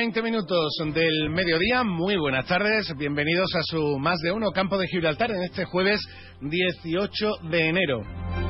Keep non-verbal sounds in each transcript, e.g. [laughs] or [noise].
20 minutos del mediodía, muy buenas tardes, bienvenidos a su Más de Uno Campo de Gibraltar en este jueves 18 de enero.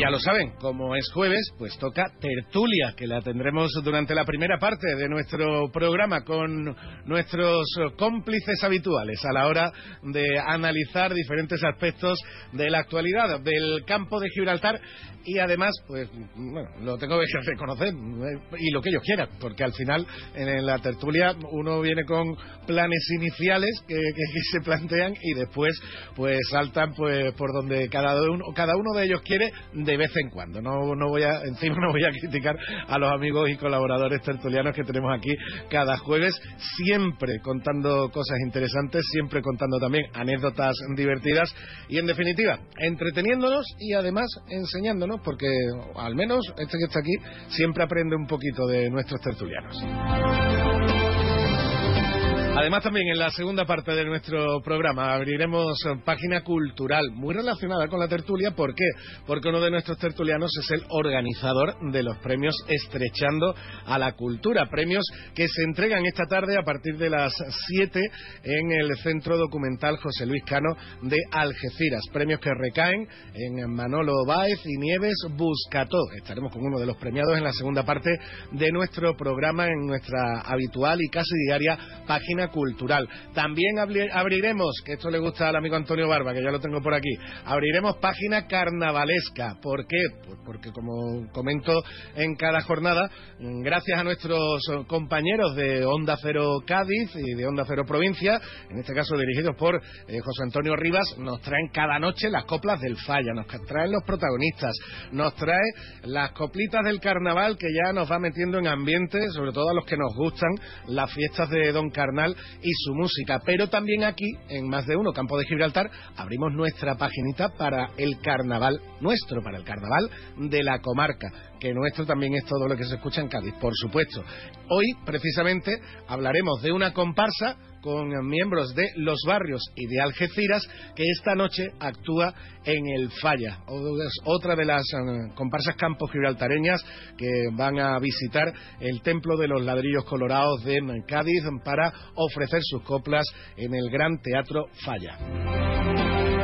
Ya lo saben, como es jueves, pues toca tertulia, que la tendremos durante la primera parte de nuestro programa con nuestros cómplices habituales a la hora de analizar diferentes aspectos de la actualidad del campo de Gibraltar. Y además, pues, bueno, lo tengo que [laughs] reconocer eh, y lo que ellos quieran, porque al final en la tertulia uno viene con planes iniciales que, que- que se plantean y después, pues, saltan pues por donde cada uno, cada uno de ellos quiere vez en cuando. No, no voy a, encima no voy a criticar a los amigos y colaboradores tertulianos que tenemos aquí cada jueves, siempre contando cosas interesantes, siempre contando también anécdotas divertidas y en definitiva, entreteniéndonos y además enseñándonos, porque al menos este que está aquí siempre aprende un poquito de nuestros tertulianos. Además, también en la segunda parte de nuestro programa abriremos página cultural muy relacionada con la tertulia. ¿Por qué? Porque uno de nuestros tertulianos es el organizador de los premios Estrechando a la Cultura. Premios que se entregan esta tarde a partir de las 7 en el Centro Documental José Luis Cano de Algeciras. Premios que recaen en Manolo Báez y Nieves Buscató. Estaremos con uno de los premiados en la segunda parte de nuestro programa en nuestra habitual y casi diaria página cultural. También abri- abriremos, que esto le gusta al amigo Antonio Barba, que ya lo tengo por aquí, abriremos página carnavalesca. ¿Por qué? Pues porque como comento en cada jornada, mm, gracias a nuestros eh, compañeros de Onda Cero Cádiz y de Onda Cero Provincia, en este caso dirigidos por eh, José Antonio Rivas, nos traen cada noche las coplas del Falla, nos traen los protagonistas, nos trae las coplitas del carnaval que ya nos va metiendo en ambiente, sobre todo a los que nos gustan las fiestas de Don Carnal y su música. Pero también aquí, en más de uno, Campo de Gibraltar, abrimos nuestra paginita para el carnaval nuestro, para el carnaval de la comarca, que nuestro también es todo lo que se escucha en Cádiz, por supuesto. Hoy, precisamente, hablaremos de una comparsa con miembros de Los Barrios y de Algeciras que esta noche actúa en el Falla. Otra de las eh, comparsas campos gibraltareñas que van a visitar el Templo de los Ladrillos Colorados de Cádiz para ofrecer sus coplas en el Gran Teatro Falla.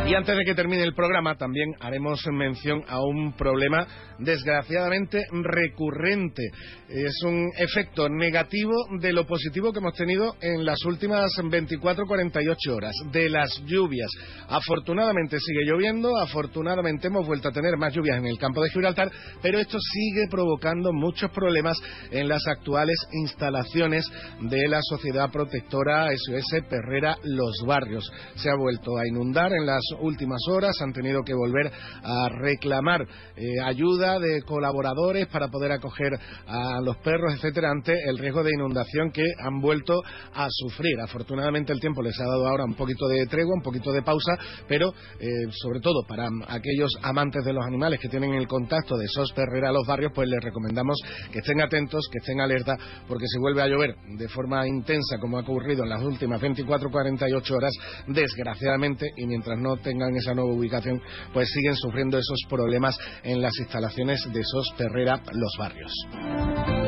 Y antes de que termine el programa, también haremos mención a un problema desgraciadamente recurrente. Es un efecto negativo de lo positivo que hemos tenido en las últimas 24-48 horas, de las lluvias. Afortunadamente sigue lloviendo, afortunadamente hemos vuelto a tener más lluvias en el campo de Gibraltar, pero esto sigue provocando muchos problemas en las actuales instalaciones de la Sociedad Protectora SOS Perrera Los Barrios. Se ha vuelto a inundar en las últimas horas, han tenido que volver a reclamar eh, ayuda de colaboradores para poder acoger a los perros, etcétera, ante el riesgo de inundación que han vuelto a sufrir. Afortunadamente el tiempo les ha dado ahora un poquito de tregua, un poquito de pausa, pero eh, sobre todo para aquellos amantes de los animales que tienen el contacto de SOS Perrera a los barrios, pues les recomendamos que estén atentos, que estén alerta, porque si vuelve a llover de forma intensa como ha ocurrido en las últimas 24-48 horas, desgraciadamente, y mientras no tengan esa nueva ubicación, pues siguen sufriendo esos problemas en las instalaciones de SOS Perrera Los Barrios.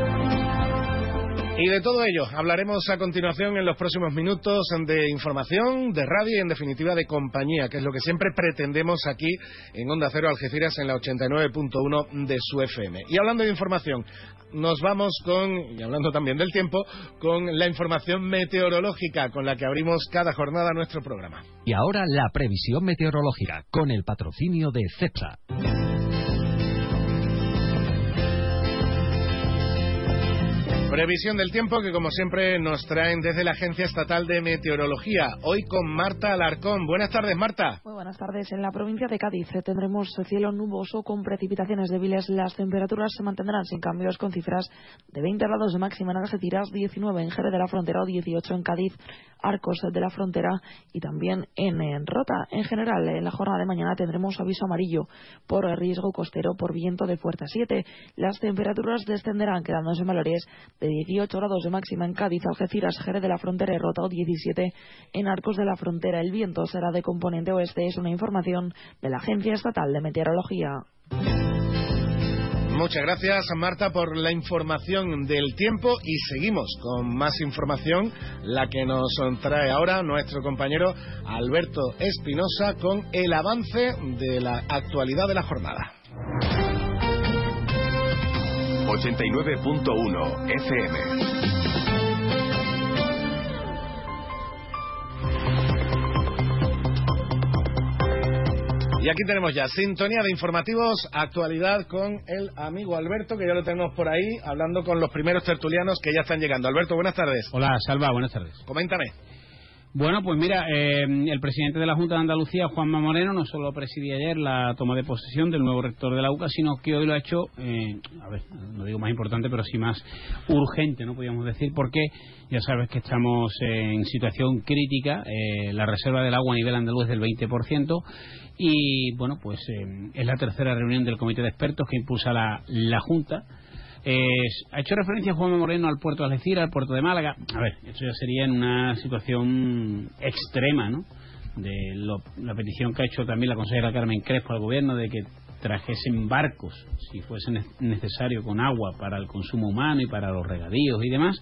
Y de todo ello hablaremos a continuación en los próximos minutos de información, de radio y en definitiva de compañía, que es lo que siempre pretendemos aquí en Onda Cero Algeciras en la 89.1 de su FM. Y hablando de información, nos vamos con, y hablando también del tiempo, con la información meteorológica con la que abrimos cada jornada nuestro programa. Y ahora la previsión meteorológica con el patrocinio de CEPSA. Previsión del tiempo que como siempre nos traen desde la Agencia Estatal de Meteorología. Hoy con Marta Alarcón. Buenas tardes, Marta. Muy buenas tardes. En la provincia de Cádiz eh, tendremos cielo nuboso con precipitaciones débiles. Las temperaturas se mantendrán sin cambios con cifras de 20 grados de máxima en Algeciras, 19 en Jerez de la Frontera o 18 en Cádiz, Arcos de la Frontera y también en, en Rota. En general, en la jornada de mañana tendremos aviso amarillo por riesgo costero por viento de fuerza 7. Las temperaturas descenderán quedándose en valores de 18 grados de máxima en Cádiz, Algeciras, Jerez de la Frontera y Rota 17 en Arcos de la Frontera. El viento será de componente oeste, es una información de la Agencia Estatal de Meteorología. Muchas gracias, Marta, por la información del tiempo y seguimos con más información, la que nos trae ahora nuestro compañero Alberto Espinosa con el avance de la actualidad de la jornada. 89.1 FM. Y aquí tenemos ya sintonía de informativos, actualidad con el amigo Alberto, que ya lo tenemos por ahí, hablando con los primeros tertulianos que ya están llegando. Alberto, buenas tardes. Hola, Salva, buenas tardes. Coméntame. Bueno, pues mira, eh, el presidente de la Junta de Andalucía, Juanma Moreno, no solo presidía ayer la toma de posesión del nuevo rector de la UCA, sino que hoy lo ha hecho, eh, a ver, no digo más importante, pero sí más urgente, no podríamos decir, porque ya sabes que estamos en situación crítica, eh, la reserva del agua a nivel andaluz es del 20%, y bueno, pues eh, es la tercera reunión del comité de expertos que impulsa la, la Junta. Es- ha hecho referencia Juan Moreno al puerto de Algeciras, al puerto de Málaga. A ver, esto ya sería en una situación extrema, ¿no? De lo- la petición que ha hecho también la consejera Carmen Crespo al gobierno de que trajesen barcos, si fuese ne- necesario, con agua para el consumo humano y para los regadíos y demás.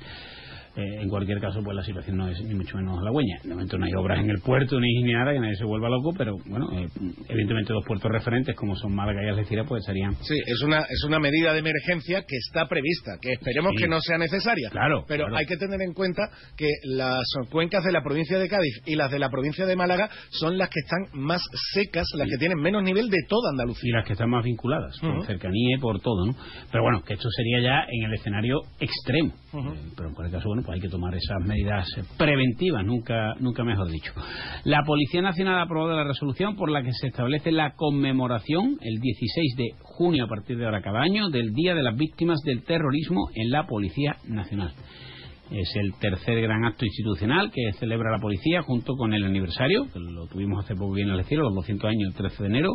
Eh, en cualquier caso, pues la situación no es ni mucho menos halagüeña. De momento no hay obras en el puerto ni, ni nada, que nadie se vuelva loco, pero bueno, eh, evidentemente dos puertos referentes como son Málaga y Algeciras, pues estarían Sí, es una, es una medida de emergencia que está prevista, que esperemos Sí. que no sea necesaria. Claro, Pero claro. hay que tener en cuenta que las cuencas de la provincia de Cádiz y las de la provincia de Málaga son las que están más secas, las que tienen menos nivel de toda y Andalucía. las que están más vinculadas, por cercanía y por todo, ¿no? Pero bueno, que esto sería ya en el escenario extremo. Eh, pero en cualquier caso, bueno, pues hay que tomar esas medidas preventivas, nunca, nunca mejor dicho. La Policía Nacional ha aprobado la resolución por la que se establece la conmemoración el 16 de junio a partir de ahora cada año del Día de las Víctimas del Terrorismo en la Policía Nacional. Es el tercer gran acto institucional que celebra la policía junto con el aniversario, que lo tuvimos hace poco bien al decirlo, los 200 años el 13 de enero,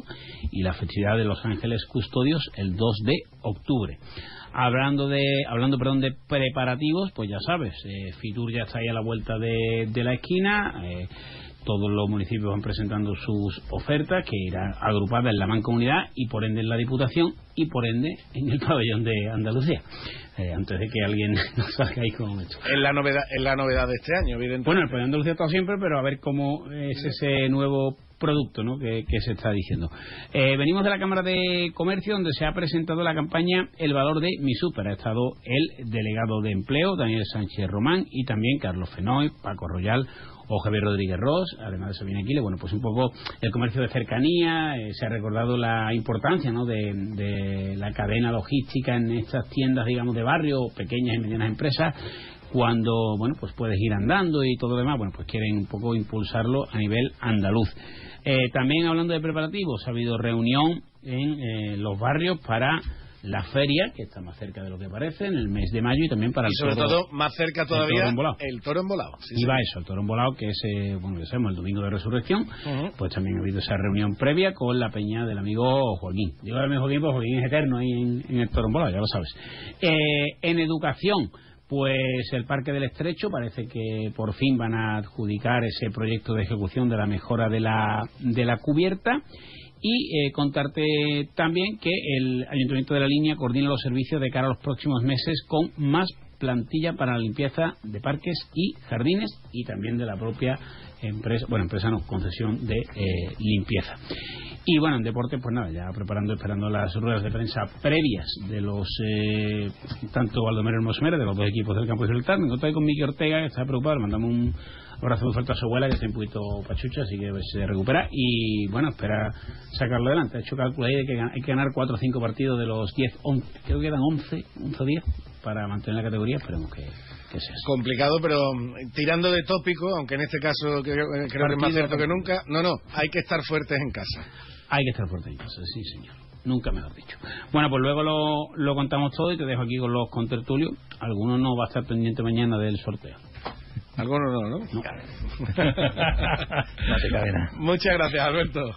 y la festividad de Los Ángeles Custodios el 2 de octubre. Hablando de, hablando perdón, de preparativos, pues ya sabes, eh, Fitur ya está ahí a la vuelta de, de la esquina, eh, todos los municipios van presentando sus ofertas que irán agrupadas en la mancomunidad y por ende en la Diputación y por ende en el pabellón de Andalucía. Eh, antes de que alguien [laughs] nos salga ahí con esto. Es la novedad, es la novedad de este año, evidentemente. Bueno, el pabellón de Andalucía está siempre, pero a ver cómo es ese nuevo producto ¿no? que, se está diciendo. Eh, venimos de la Cámara de Comercio, donde se ha presentado la campaña El Valor de mi Super. Ha estado el delegado de empleo, Daniel Sánchez Román, y también Carlos Fenoy, Paco Royal o Javier Rodríguez Ross, además de Sabina Aquile. Bueno, pues un poco el comercio de cercanía, eh, se ha recordado la importancia ¿no? de la cadena logística en estas tiendas, digamos, de barrio, pequeñas y medianas empresas, cuando bueno pues puedes ir andando y todo lo demás bueno pues quieren un poco impulsarlo a nivel andaluz Eh, también hablando de preparativos ha habido reunión en eh, los barrios para la feria que está más cerca de lo que parece en el mes de mayo y también para y el sobre toro- todo, más cerca todavía, toro embolado. el toro embolado. Sí, y sí. va eso, el toro embolado, que es, eh, bueno, ya sabemos, el domingo de resurrección, pues también ha habido esa reunión previa con la peña del amigo Joaquín. Digo el amigo Joaquín, pues Joaquín es eterno ahí en, en el toro embolado, ya lo sabes. Eh, en educación, pues el Parque del Estrecho parece que por fin van a adjudicar ese proyecto de ejecución de la mejora de la, de la cubierta. Y eh, contarte también que el Ayuntamiento de la Línea coordina los servicios de cara a los próximos meses con más plantilla para la limpieza de parques y jardines y también de la propia empresa, bueno, empresa no, concesión de eh, limpieza. Y bueno, en deporte, pues nada, ya preparando, esperando las ruedas de prensa previas de los, eh, tanto Baldomero Hermosmera, de los dos equipos del campo de Gibraltar. Me encontré con Miki Ortega, que está preocupado, mandamos un abrazo muy fuerte a su abuela, que está un poquito pachucha, así que se recupera. Y bueno, espera sacarlo adelante. Ha hecho cálculo ahí de que hay que ganar 4 o 5 partidos de los 10, 11, creo que quedan 11, 11 o 10 para mantener la categoría. Esperemos que, Complicado, pero mm, tirando de tópico, aunque en este caso creo, creo que es más cierto que nunca. No, no, hay que estar fuertes en casa. Hay que estar fuerte en casa, sí, señor. Nunca mejor dicho. Bueno, pues luego lo, lo contamos todo y te dejo aquí con los contertulios. Alguno no va a estar pendiente mañana del sorteo. Algunos no, ¿no? No. [laughs] No te cabe nada. Muchas gracias, Alberto.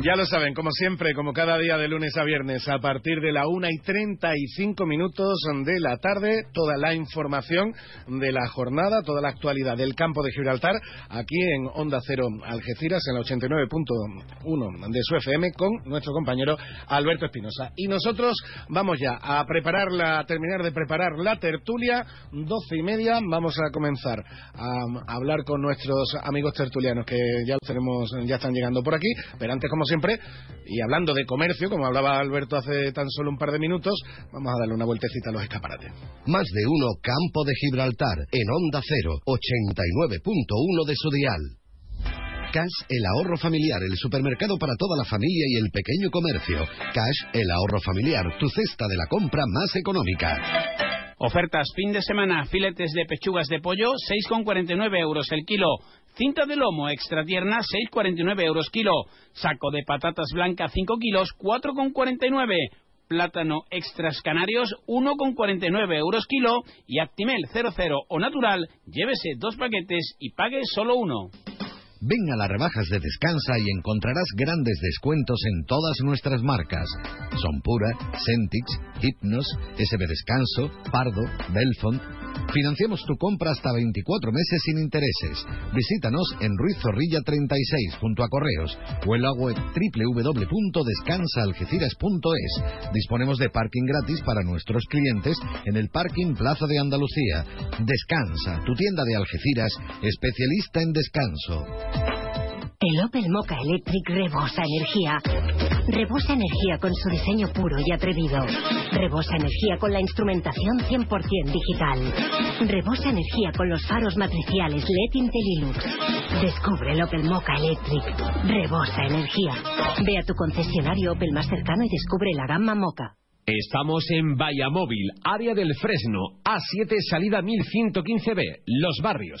Ya lo saben, como siempre, como cada día de lunes a viernes, a partir de la 1 y 35 minutos de la tarde, toda la información de la jornada, toda la actualidad del campo de Gibraltar, aquí en Onda Cero Algeciras, en la 89.1 de su FM, con nuestro compañero Alberto Espinosa. Y nosotros vamos ya a preparar la, a terminar de preparar la tertulia, 12 y media, vamos a comenzar a, hablar con nuestros amigos tertulianos que ya tenemos, ya están llegando por aquí, pero antes, como siempre, y hablando de comercio, como hablaba Alberto hace tan solo un par de minutos, vamos a darle una vueltecita a los escaparates. Más de uno Campo de Gibraltar en Onda Cero, 89.1 de su dial. Cash, el ahorro familiar, el supermercado para toda la familia y el pequeño comercio. Cash, el ahorro familiar, tu cesta de la compra más económica. Ofertas fin de semana, filetes de pechugas de pollo, 6,49 euros el kilo. Cinta de lomo extra tierna, 6,49 euros kilo. Saco de patatas blancas, 5 kilos, 4,49. Plátano extras canarios, 1,49 euros kilo. Y Actimel 00 o natural, llévese dos paquetes y pague solo uno. Ven a las rebajas de Descansa y encontrarás grandes descuentos en todas nuestras marcas. Son Pura, Centix, Hypnos, SB Descanso, Pardo, Belfont. Financiamos tu compra hasta 24 meses sin intereses. Visítanos en Ruiz Zorrilla 36 junto a Correos o en la web www.descansaalgeciras.es. Disponemos de parking gratis para nuestros clientes en el parking Plaza de Andalucía. Descansa, tu tienda de Algeciras, especialista en descanso. El Opel Mocha Electric rebosa energía. Rebosa energía con su diseño puro y atrevido. Rebosa energía con la instrumentación 100% digital. Rebosa energía con los faros matriciales LED Intellilux. Descubre el Opel Mocha Electric. Rebosa energía. Ve a tu concesionario Opel más cercano y descubre la gama Mocha. Estamos en Vallamóvil, área del Fresno, A7, salida 1115B, Los Barrios.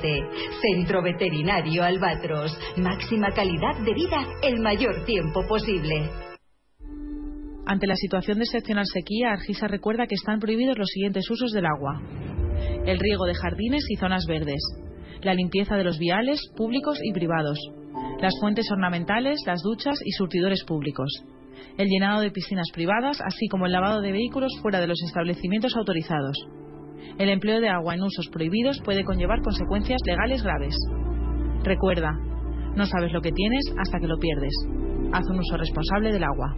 Centro Veterinario Albatros. Máxima calidad de vida el mayor tiempo posible. Ante la situación de excepcional sequía, Argisa recuerda que están prohibidos los siguientes usos del agua. El riego de jardines y zonas verdes. La limpieza de los viales públicos y privados. Las fuentes ornamentales, las duchas y surtidores públicos. El llenado de piscinas privadas, así como el lavado de vehículos fuera de los establecimientos autorizados. El empleo de agua en usos prohibidos puede conllevar consecuencias legales graves. Recuerda, no sabes lo que tienes hasta que lo pierdes. Haz un uso responsable del agua.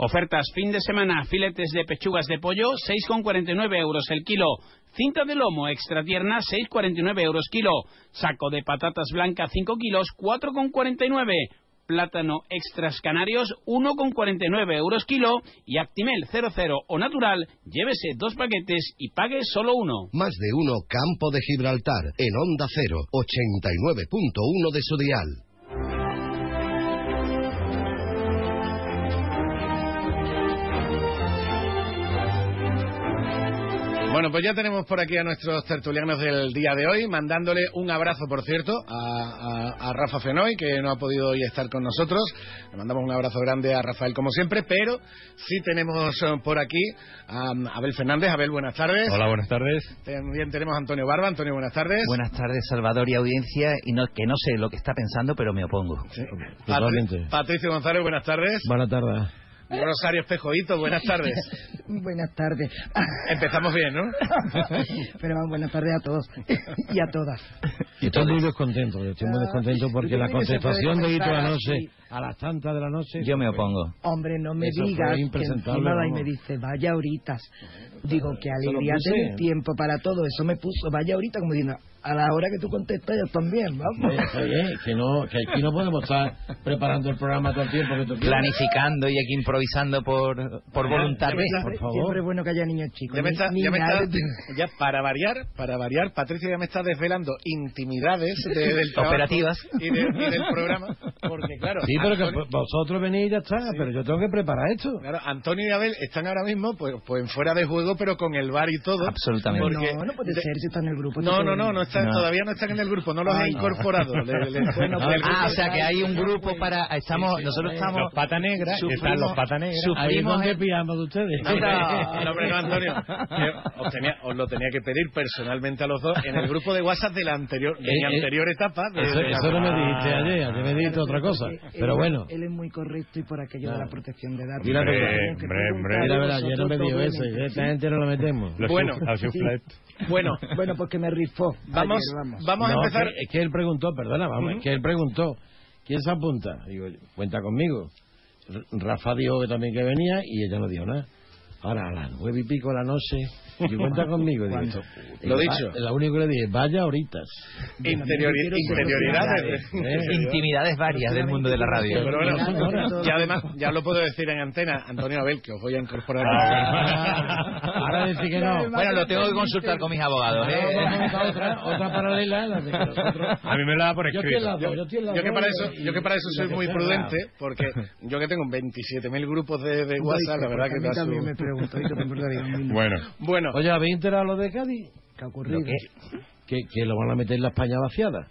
Ofertas fin de semana, filetes de pechugas de pollo, 6,49 euros el kilo. Cinta de lomo extra tierna, 6,49 euros kilo. Saco de patatas blancas, 5 kilos, 4,49. Plátano extras canarios, 1,49 euros kilo. Y Actimel 00 o natural, llévese dos paquetes y pague solo uno. Más de uno Campo de Gibraltar en Onda Cero, 89.1 de su dial. Bueno, pues ya tenemos por aquí a nuestros tertulianos del día de hoy, mandándole un abrazo, por cierto, a, a- a Rafa Fenoy, que no ha podido hoy estar con nosotros. Le mandamos un abrazo grande a Rafael, como siempre, pero sí tenemos eh, por aquí a um, Abel Fernández. Abel, buenas tardes. Hola, buenas tardes. También tenemos a Antonio Barba. Antonio, buenas tardes. Buenas tardes, Salvador y audiencia. Y no, que no sé lo que está pensando, pero me opongo. Patri- Patricio González, buenas tardes. Buenas tardes. Rosario Espejoito, buenas tardes. [laughs] Buenas tardes. [laughs] Empezamos bien, ¿no? [laughs] Pero vamos, buenas tardes a todos y a todas. Y estoy muy descontento, yo estoy muy descontento porque la contestación de Hito anoche a las tantas de la noche. Yo me opongo. Hombre, no me Eso digas que impresentable, encima va y me dice, vaya horitas. Digo, que alegría tener tiempo para todo. Eso me puso, vaya ahorita, como diciendo, a la hora que tú contestas ellos también, vamos. Bien, que, no, que aquí no podemos estar preparando el programa todo el tiempo que tú. Planificando y aquí improvisando por, por voluntad. Ya me está- por favor. Siempre es bueno que haya niños chicos. Ya, me está, Ni- ya, me está- [laughs] ya para variar, para variar, Patricia ya me está desvelando intimidades de- del [laughs] Operativas. y, de- y del programa, porque claro, Sí, pero que Antonio, vosotros venís y ya está, pero yo tengo que preparar esto. claro, Antonio y Abel están ahora mismo pues, pues fuera de juego, pero con el bar y todo. Absolutamente. porque- No, no puede de- ser si está en el grupo. No, no, no, no están, No. todavía no están en el grupo, no los he Ay. incorporado. Le- le- Bueno, Ah, grupo- o sea que hay un grupo para... Estamos, nosotros estamos... Los pata negra, están los pata negra. Sufrimos donde el- pillamos de ustedes. No, hombre, no, hombre, no, Antonio. [laughs] Os, tenía- os lo tenía que pedir personalmente a los dos en el grupo de WhatsApp de la anterior, de mi Eh, eh, anterior etapa. de- Eso, de- eso no me dijiste ayer, ayer me dijiste otra cosa. Pero bueno, Él es muy correcto y por aquello de la protección de datos. Mira, Hombre, hombre, mira, verá, ayer no me dijo eso, doblemente, esta ¿sí? gente no la metemos. Bueno, Bueno, pues que me rifó. Vamos, ayer, vamos. vamos a No, empezar. que- es que él preguntó, perdona, vamos, es que él preguntó, ¿quién se apunta? Digo, cuenta conmigo. R- Rafa dijo que también que venía y ella no dijo nada. Ahora a las nueve y pico de la noche, y cuenta conmigo. Digo, esto, Lo dicho. va- Lo único que le dije, vaya horitas. Interiori- interioridades. ¿eh? Intimidades varias del mundo de la radio. Pero bueno, y además, ya lo puedo decir en antena, Antonio Abel, que os voy a incorporar. Ahora decir que no. Bueno, lo tengo que consultar con mis abogados. ¿eh? otra, otra paralela, la de que nosotros... A mí me lo da por Yo escrito. yo estoy en las Yo que para y- eso, yo que para eso soy la muy prudente, porque yo que tengo 27.000 grupos de, de WhatsApp, la verdad que a mí también me pregunto, minuto. Bueno, Bueno, Oye, ¿habéis enterado lo de Cádiz? ¿Qué ha ocurrido? Que, que lo van a meter en la España vaciada.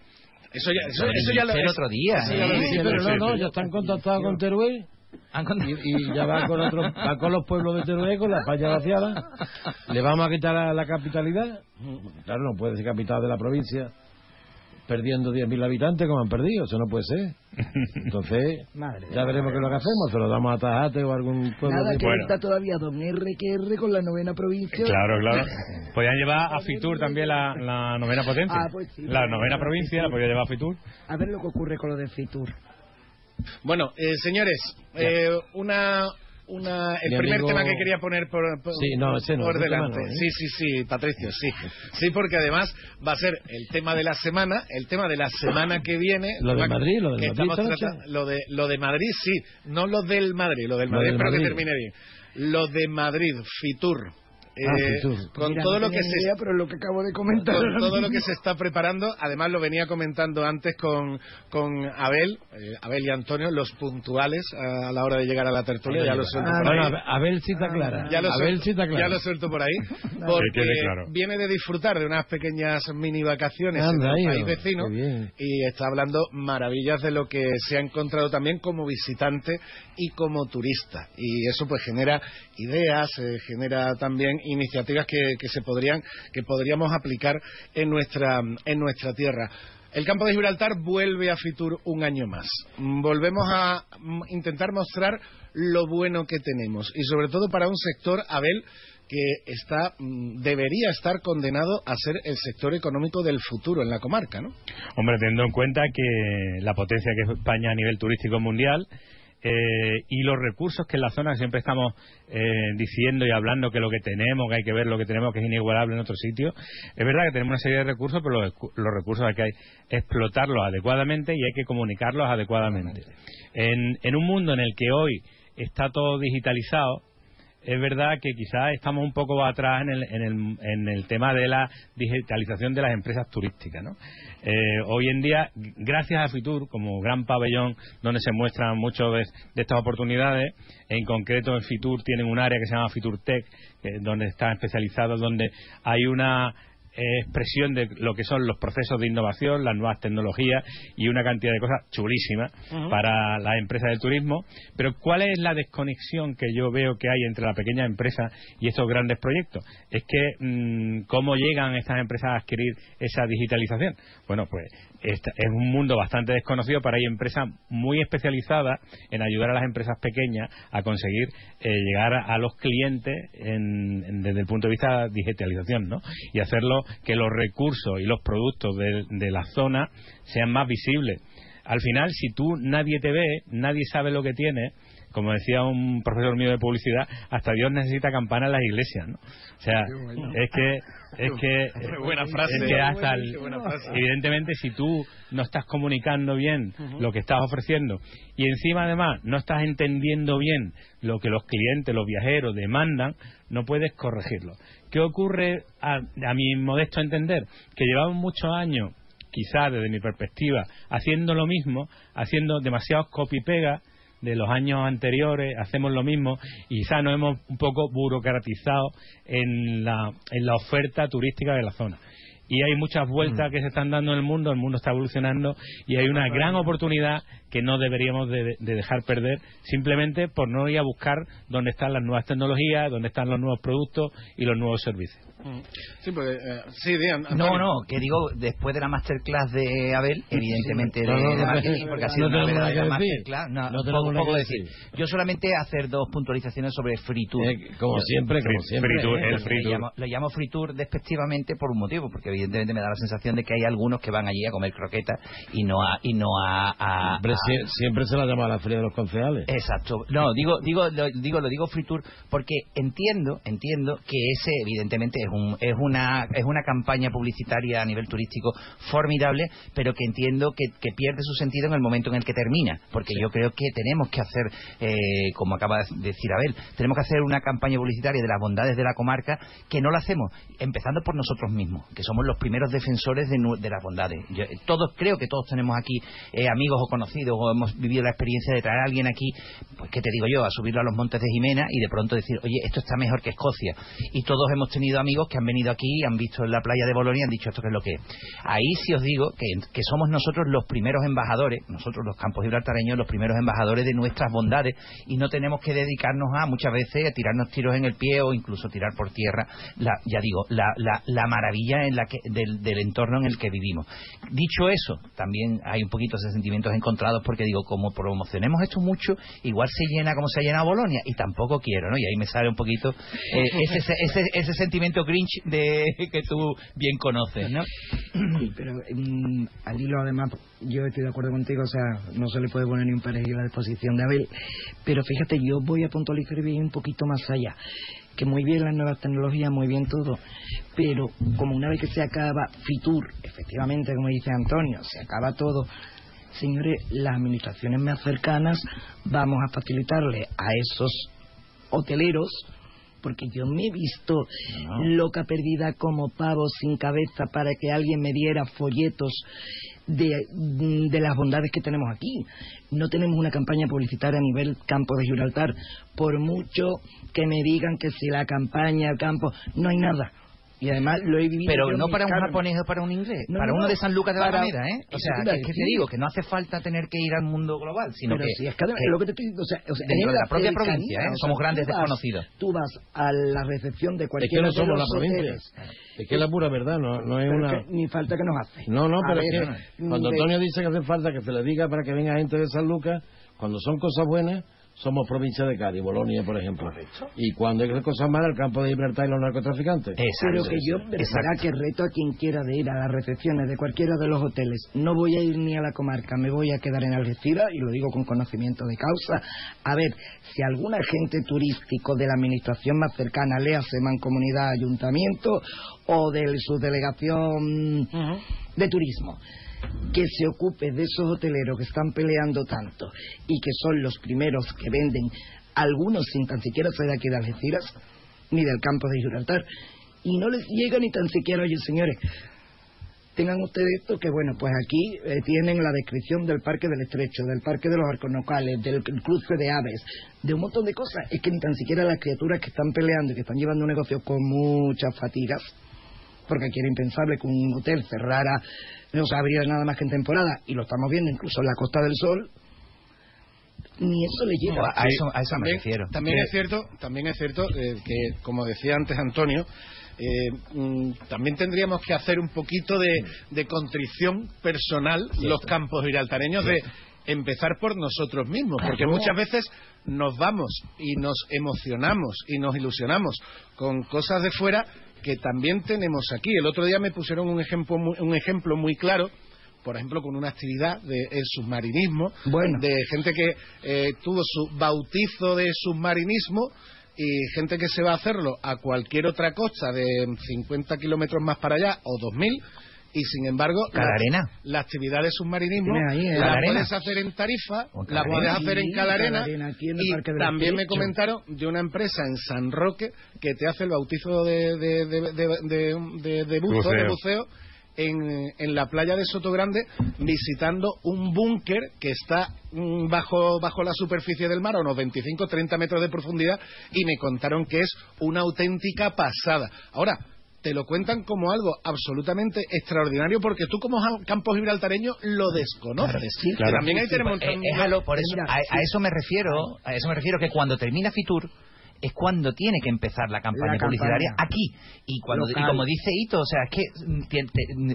eso ya, eso, eso ya lo el otro día. ¿eh? Sí, pero no, no, ya están contactados con Teruel y, y ya va con otro, va con los pueblos de Teruel, con la España vaciada. Le vamos a quitar la, la capitalidad. Claro, no puede ser capital de la provincia perdiendo 10.000 habitantes como han perdido, eso no puede ser. [laughs] Entonces, Madre ya veremos qué es lo que hacemos, se lo damos a Tajate o a algún pueblo Nada, de... que está todavía Don R que R con la novena provincia. claro, claro. [laughs] Podían llevar a Fitur también la, la novena potencia. Ah, pues sí. La novena provincia la podía llevar a Fitur. A ver lo que ocurre con lo de Fitur. Bueno, eh, señores, eh, una, una, el Mi primer amigo- tema que quería poner por, por- Sí, no, ese no, por delante. no, ¿eh? Sí, sí, sí, Patricio, sí. Sí, porque además va a ser el tema de la semana, el tema de la semana que viene. Lo de Madrid, lo que Madrid tratando- lo de lo de Madrid, sí, no lo del Madrid, lo del Lo Madrid, del pero que termine bien. Lo de Madrid, Fitur. Ah, Eh. Con Mira, todo no lo que se idea, pero lo que acabo de comentar. con todo lo que se está preparando. Además, lo venía comentando antes con, con Abel, eh, Abel y Antonio, los puntuales a, a la hora de llegar a la tertulia. Ya lo suelto por Bueno, ahí. Abel cita clara. Ya lo, Abel suelto, cita clara. ya lo suelto por ahí. Que Porque claro. viene de disfrutar de unas pequeñas mini vacaciones Anda, en el hijo, país vecino y está hablando maravillas de lo que se ha encontrado también como visitante y como turista. Y eso pues genera ideas, eh, genera también iniciativas que, que se podrían, que podríamos aplicar en nuestra, en nuestra tierra. El campo de Gibraltar vuelve a Fitur un año más. Volvemos a intentar mostrar lo bueno que tenemos y sobre todo para un sector, Abel, que está mm, debería estar condenado a ser el sector económico del futuro en la comarca, ¿no? Hombre, teniendo en cuenta que la potencia que es España a nivel turístico mundial eh, y los recursos que en la zona siempre estamos eh, diciendo y hablando que lo que tenemos, que hay que ver lo que tenemos, que es inigualable en otros sitios. Es verdad que tenemos una serie de recursos, pero los, los recursos hay que explotarlos adecuadamente y hay que comunicarlos adecuadamente. En, en un mundo en el que hoy está todo digitalizado, es verdad que quizás estamos un poco atrás en el, en el, en el tema de la digitalización de las empresas turísticas. ¿no? Eh, hoy en día, gracias a Fitur, como gran pabellón donde se muestran muchas de, estas oportunidades, en concreto en Fitur tienen un área que se llama Fitur Tech, eh, donde están especializados, donde hay una expresión de lo que son los procesos de innovación, las nuevas tecnologías y una cantidad de cosas chulísimas uh -huh. para las empresas del turismo. Pero ¿cuál es la desconexión que yo veo que hay entre la pequeña empresa y estos grandes proyectos? Es que mmm, cómo llegan estas empresas a adquirir esa digitalización. Bueno, pues es un mundo bastante desconocido, pero hay empresas muy especializadas en ayudar a las empresas pequeñas a conseguir eh, llegar a, los clientes en, desde el punto de vista de digitalización, ¿no? Y hacerlo que los recursos y los productos de la zona sean más visibles. Al final, si tú nadie te ve, nadie sabe lo que tienes, como decía un profesor mío de publicidad, hasta Dios necesita campana en las iglesias, ¿no? O sea, bueno. es que es que buena frase, es que hasta el, evidentemente si tú no estás comunicando bien uh -huh. lo que estás ofreciendo y encima además no estás entendiendo bien lo que los clientes, los viajeros demandan, no puedes corregirlo. ¿Qué ocurre a, a mi modesto entender? Que llevamos muchos años quizás desde mi perspectiva, haciendo lo mismo, haciendo demasiados copy-pega de los años anteriores, hacemos lo mismo y quizás nos hemos un poco burocratizado en la, en la oferta turística de la zona y hay muchas vueltas mm. que se están dando en el mundo, el mundo está evolucionando y hay una gran oportunidad que no deberíamos de, de, dejar perder simplemente por no ir a buscar dónde están las nuevas tecnologías, dónde están los nuevos productos y los nuevos servicios. Mm. Sí, porque, eh, sí, Dian, no, no, que digo, después de la masterclass de Abel, evidentemente sí, de, no, de, marketing, porque ha sido no una verdadera masterclass, no, no poco, poco decir. Yo solamente hacer dos puntualizaciones sobre Free Tour. Eh, como siempre, como siempre. Free Tour, eh, el Free le, llamo, le llamo Free Tour despectivamente por un motivo, porque evidentemente me da la sensación de que hay algunos que van allí a comer croquetas y no a... Y no a, a, Siempre se la llama la feria de los concejales. Exacto. No, digo, digo, lo, digo, lo digo Free Tour porque entiendo, entiendo que ese evidentemente es un, es una es una campaña publicitaria a nivel turístico formidable, pero que entiendo que, que, pierde su sentido en el momento en el que termina, porque sí. yo creo que tenemos que hacer, eh, como acaba de decir Abel, tenemos que hacer una campaña publicitaria de las bondades de la comarca que no la hacemos, empezando por nosotros mismos, que somos los primeros defensores de, de las bondades. Yo, todos creo que todos tenemos aquí eh, amigos o conocidos o hemos vivido la experiencia de traer a alguien aquí, pues qué te digo yo, a subirlo a los montes de Jimena y de pronto decir, oye, esto está mejor que Escocia. Y todos hemos tenido amigos que han venido aquí han visto en la playa de Bolonia y han dicho esto que es lo que es. Ahí sí os digo que, que somos nosotros los primeros embajadores, nosotros los campos gibraltareños, los primeros embajadores de nuestras bondades y no tenemos que dedicarnos a muchas veces a tirarnos tiros en el pie o incluso tirar por tierra, la, ya digo, la, la, la maravilla en la que, del, del, entorno en el que vivimos. Dicho eso, también hay un poquito de sentimientos encontrados porque digo, como promocionemos esto mucho, igual se llena como se ha llenado Bolonia y tampoco quiero, ¿no? Y ahí me sale un poquito eh, [laughs] ese, ese, ese sentimiento grinch de [laughs] que tú bien conoces, ¿no? Sí, pero um, al hilo además yo estoy de acuerdo contigo, o sea, no se le puede poner ni un perejil a la disposición de Abel, pero fíjate, yo voy a puntualizar bien un poquito más allá que muy bien las nuevas tecnologías, muy bien todo, pero como una vez que se acaba Fitur, efectivamente, como dice Antonio, se acaba todo, señores, las administraciones más cercanas vamos a facilitarle a esos hoteleros porque yo me he visto no. loca perdida como pavo sin cabeza para que alguien me diera folletos de, de, las bondades que tenemos aquí. No tenemos una campaña publicitaria a nivel campo de Gibraltar. Por mucho que me digan que si la campaña, el campo, no hay nada. Y además lo he vivido. Pero no para un japonés o para un inglés, no, para no, uno de San Lucas de la Alameda, ¿eh? O sea, que, que, te digo, que no hace falta tener que ir al mundo global, sino Pero que. Si es que, que, lo que te estoy diciendo, o sea, o sea dentro de la propia provincia, ¿eh? Somos grandes tú vas, desconocidos. Tú vas a la recepción de cualquier es que no somos la provincia. Es que es la pura verdad, no, no es una. Ni falta que nos hace. No, no, pero es que cuando Antonio dice que hace falta que se le diga para que venga gente de San Lucas, cuando son cosas buenas somos provincia de Cádiz, Bolonia, por ejemplo. Correcto. Y cuando hay cosas malas, el campo de Gibraltar y los narcotraficantes. Pero que yo, verdad que reto a quien quiera de ir a las recepciones de cualquiera de los hoteles. No voy a ir ni a la comarca, me voy a quedar en Algeciras, y lo digo con conocimiento de causa. A ver, si algún agente turístico de la administración más cercana, le hace mancomunidad, ayuntamiento, o de su delegación uh -huh. de turismo, que se ocupe de esos hoteleros que están peleando tanto y que son los primeros que venden algunos sin tan siquiera ser de aquí de Algeciras, ni del campo de Gibraltar. Y no les llega ni tan siquiera, oye señores, tengan ustedes esto que bueno, pues aquí eh, tienen la descripción del Parque del Estrecho, del Parque de los Arconocales, del cruce de aves, de un montón de cosas. Es que ni tan siquiera las criaturas que están peleando y que están llevando un negocio con muchas fatigas, porque aquí era impensable que un hotel cerrara, no se nada más que en temporada, y lo estamos viendo incluso en la Costa del Sol, ni eso le llega. a, eso, a eso también, me refiero. También es cierto, también es cierto eh, que, como decía antes Antonio, eh, mm, también tendríamos que hacer un poquito de, de contrición personal los campos giraltareños de empezar por nosotros mismos, porque muchas veces nos vamos y nos emocionamos y nos ilusionamos con cosas de fuera que también tenemos aquí. El otro día me pusieron un ejemplo muy, un ejemplo muy claro por ejemplo, con una actividad de el submarinismo, de gente que eh, tuvo su bautizo de submarinismo y gente que se va a hacerlo a cualquier otra costa de 50 kilómetros más para allá o 2000 y sin embargo Calarena. la, la actividad de submarinismo ahí, ¿eh? la Calarena. puedes hacer en Tarifa la puedes hacer en Calarena, Calarena, aquí en el y también me comentaron de una empresa en San Roque que te hace el bautizo de, de, de, de, de- de- de buzo, Buceo. de buceo en, en la playa de Sotogrande visitando un búnker que está mm, bajo, bajo la superficie del mar a unos 25-30 metros de profundidad y me contaron que es una auténtica pasada. Ahora, te lo cuentan como algo absolutamente extraordinario porque tú como campo gibraltareño lo desconoces. Sí, también ahí tenemos... Eh, por eso, a, a eso me refiero, a eso me refiero que cuando termina Fitur es cuando tiene que empezar la campaña La publicitaria campaña. aquí y cuando y como dice Ito, o sea, es que mm,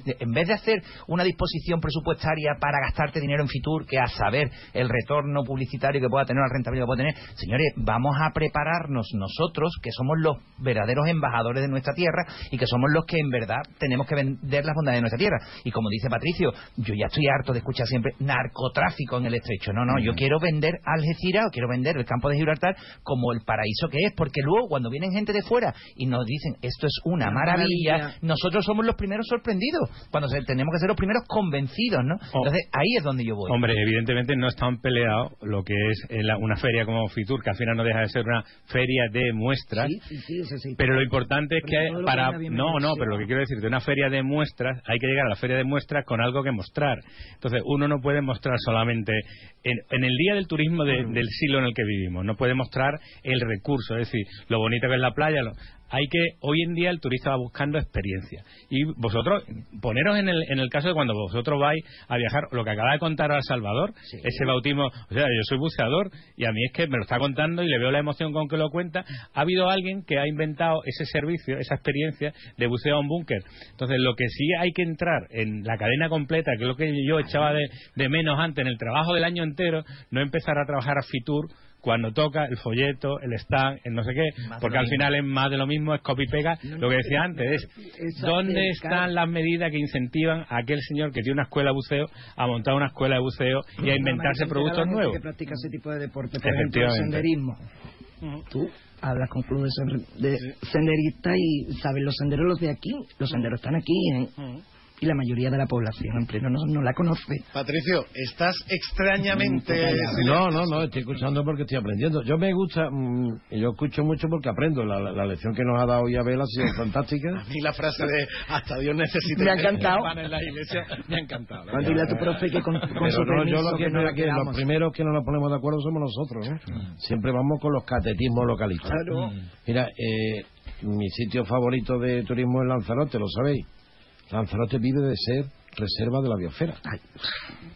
te- en vez de hacer una disposición presupuestaria para gastarte dinero en Fitur, que a saber el retorno publicitario que pueda tener, la rentabilidad que pueda tener, señores, vamos a prepararnos nosotros, que somos los verdaderos embajadores de nuestra tierra y que somos los que en verdad tenemos que vender las bondades de nuestra tierra. Y como dice Patricio, yo ya estoy harto de escuchar siempre narcotráfico en el estrecho. No, no, yo quiero vender Algeciras o quiero vender el campo de Gibraltar como el paraíso que es, porque luego cuando vienen gente de fuera y nos dicen esto es una maravilla, maravilla. nosotros somos los primeros sorprendidos, cuando se- tenemos que ser los primeros convencidos, ¿no? Entonces ahí es donde yo voy. Hombre, evidentemente no están peleados lo que es eh, la- una feria como Fitur, que al final no deja de ser una feria de muestras. Sí, sí, sí. Pero lo importante es Pero que para no no pero lo que quiero decir de una feria de muestras hay que llegar a la feria de muestras con algo que mostrar entonces uno no puede mostrar solamente en, en el día del turismo de- del siglo en el que vivimos no puede mostrar el recurso es decir lo bonito que es la playa lo- hay que hoy en día el turista va buscando experiencia. Y vosotros poneros en el, en el caso de cuando vosotros vais a viajar lo que acaba de contar al Salvador ese bautismo o sea yo soy buceador y a mí es que me lo está contando y le veo la emoción con que lo cuenta. Ha habido alguien que ha inventado ese servicio esa experiencia de buceo a un búnker. Entonces lo que sí hay que entrar en la cadena completa que es lo que yo echaba de, de menos antes en el trabajo del año entero no empezar a trabajar a Fitur cuando toca el folleto, el stand, el no sé qué, Más porque al final es más de lo mismo, es copy y pega. Lo que decía antes es, ¿dónde están las medidas que incentivan a aquel señor que tiene una escuela de buceo a montar una escuela de buceo y a inventarse productos nuevos? que practica ese tipo de deporte, por ejemplo, el senderismo. Tú hablas con clubes de senderistas y sabes los senderos los de aquí, los senderos están aquí ¿eh? Y la mayoría de la población en pleno no, no la conoce. Patricio, estás extrañamente... No, no, no, estoy escuchando porque estoy aprendiendo. Yo me gusta, mm, yo escucho mucho porque aprendo. La, la- la lección que nos ha dado hoy Abel ha sido fantástica. A mí la frase de hasta Dios necesita Me ha que encantado. van en la iglesia me ha encantado. Cuando dile a tu profe que con, con Pero su no, yo lo que, que no que los primeros que no nos ponemos de acuerdo somos nosotros. ¿no? Siempre vamos con los catetismos localistas. Claro. Mira, eh, mi sitio favorito de turismo es Lanzarote, lo sabéis. Lanzarote vive de ser reserva de la biosfera.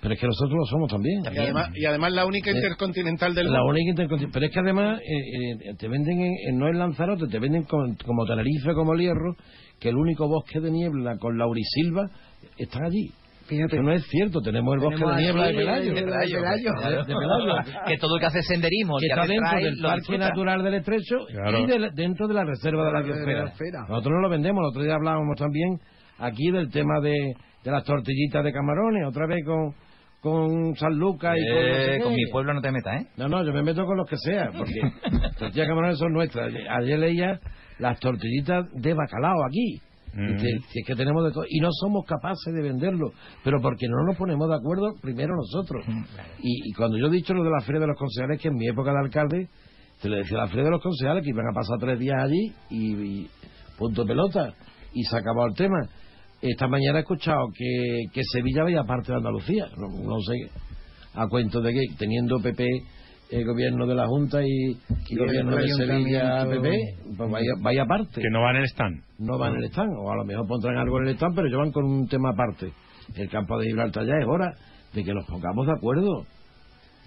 Pero es que nosotros lo somos también. Y además, y además la única Eh, intercontinental del La mundo. única intercontinental. Pero es que además eh, eh, te venden, en- en- no en Lanzarote, te venden con- como Tenerife, como El Hierro, que el único bosque de niebla con laurisilva está allí. Fíjate. Que no es cierto, tenemos el bosque Tenemos de niebla de Pelayo. el de Pelayo. De Pelayo. que todo el que hace senderismo que está dentro del Parque disfruta. Natural del Estrecho Claro. y del- dentro de la Reserva de la De la Biosfera. biosfera. Nosotros no lo vendemos, el otro día hablábamos también aquí del tema de, de las tortillitas de camarones, otra vez con, con San Lucas y con, no sé Eh, con mi pueblo no te metas, ¿eh? No, no, yo me meto con los que sea, porque [laughs] tortillas de camarones son nuestras. Ayer leía las tortillitas de bacalao aquí. Mm. Si es que tenemos de todo. Y no somos capaces de venderlo, pero porque no nos ponemos de acuerdo primero nosotros. Y, y cuando yo he dicho lo de la Feria de los Concejales, que en mi época de alcalde Se le decía a Alfredo de los concejales que iban a pasar tres días allí y, y punto pelota. Y se acabó el tema. Esta mañana he escuchado que, que Sevilla veía parte de Andalucía. No, no sé a cuento de que teniendo PP el gobierno de la Junta y, y el gobierno de Sevilla PP, pues vaya, vaya aparte. Que no van en el stand. No van en el stand, o a lo mejor pondrán algo en el stand, pero ellos van con un tema aparte. El campo de Gibraltar ya es hora de que nos pongamos de acuerdo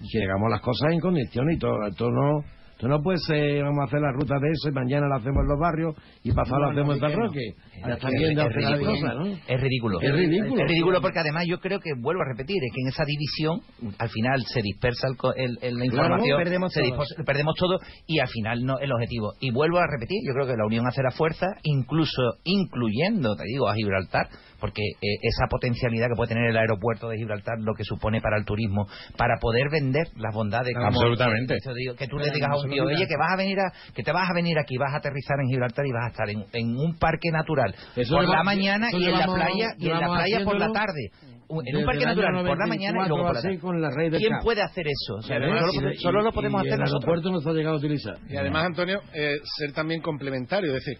y que hagamos las cosas en condiciones y todo. Esto no, esto no puede ser, vamos a hacer la ruta de eso y mañana la hacemos en los barrios y pasado No, la hacemos no, en que no. Talroque. Ya están Es- ridículo. ¿no? Es ridículo. Es ridículo. Es ridículo porque además yo creo que, vuelvo a repetir, es que en esa división al final se dispersa el, el- el- la Claro, información, perdemos se todos. dispos- perdemos todo y al final no el objetivo. Y vuelvo a repetir, yo creo que la unión hace la fuerza, incluso incluyendo, te digo, a Gibraltar, porque eh, esa potencialidad que puede tener el aeropuerto de Gibraltar, lo que supone para el turismo, para poder vender las bondades. como- Absolutamente. eso digo, que tú le digas a un tío, oye, que vas a venir a, que te vas a venir aquí, vas a aterrizar en Gibraltar y vas a estar en, en un parque natural Eso por la mañana y en la playa y en la playa por la tarde. Un- En un parque el natural por la mañana y luego por la 94 tarde. con la Rey del ¿Quién Cap. puede hacer eso? O sea, Y además- solo, y- solo y- lo podemos y hacer el nosotros. aeropuerto no se ha llegado a utilizar. Y además, Antonio, eh, ser también complementario. Es decir,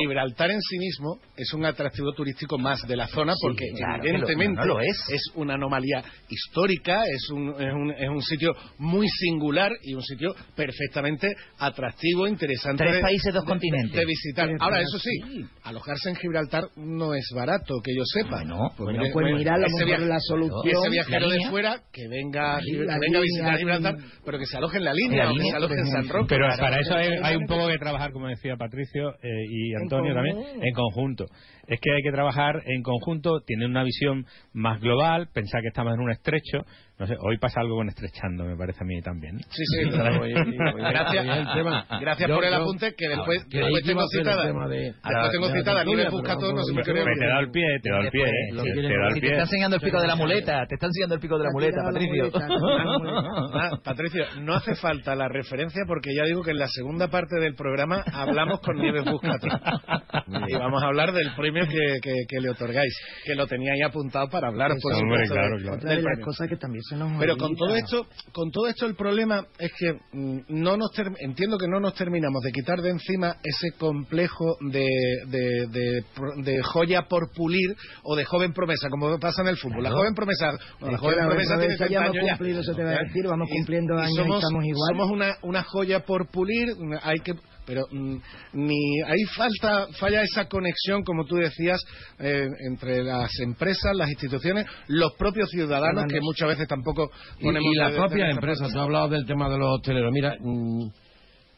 Gibraltar en sí mismo es un atractivo turístico más de la zona Sí, porque claro que lo- evidentemente no lo es. una anomalía histórica, es un, es, un, es un sitio muy singular y un sitio perfectamente atractivo, interesante. Tres de- países, dos de- continentes. De visitar. Tres Ahora, eso sí, alojarse en Gibraltar no es barato, que yo sepa. No, Bueno, pues mira, a lo ese mejor viaje- la solución- y ese viajero la de línea. fuera que venga, que venga a línea, visitar Gibraltar, pero que se aloje en la línea, la o que línea, se aloje en San. Roque. Pero para eso hay, hay un poco que trabajar, como decía Patricio eh, y Antonio también, en conjunto. Es que hay que trabajar en conjunto, tienen una visión más global, pensar que estamos en un estrecho. No sé, hoy pasa algo con estrechando, me parece a mí también. Sí, sí, claro. [laughs] Gracias, gracias por el apunte que después, que después tengo citada. Después tengo citada Nieves Buscato, no sé por qué. Te dado el pie, te dado el pie, eh. Te- el está enseñando el pico de la muleta, te está enseñando el pico de la muleta, Patricio. Ah, Patricio, no hace falta la referencia porque ya digo que en la segunda parte del programa hablamos con Nieves Buscato. Y vamos a hablar del premio que, que- que le otorgáis, que lo tenía ahí apuntado para hablar, por supuesto, otra del- de del las cosas que también Pero con todo esto, con todo esto el problema es que mm, no nos ter- entiendo que no nos terminamos de quitar de encima ese complejo de, de, de de joya por pulir o de joven promesa, como pasa en el fútbol. La Claro. joven promesa, bueno, la joven la promesa tiene promesa 30 ya hemos años ya. cumplido, te a decir, vamos cumpliendo años y somos, estamos igual. Somos una, una joya por pulir, hay que pero mm, ni ahí falta falla esa conexión como tú decías eh, entre las empresas las instituciones los propios ciudadanos que muchas veces tampoco Y, ponemos y las de- de propias empresas, tú has hablado del tema de los hosteleros. Mira, mm,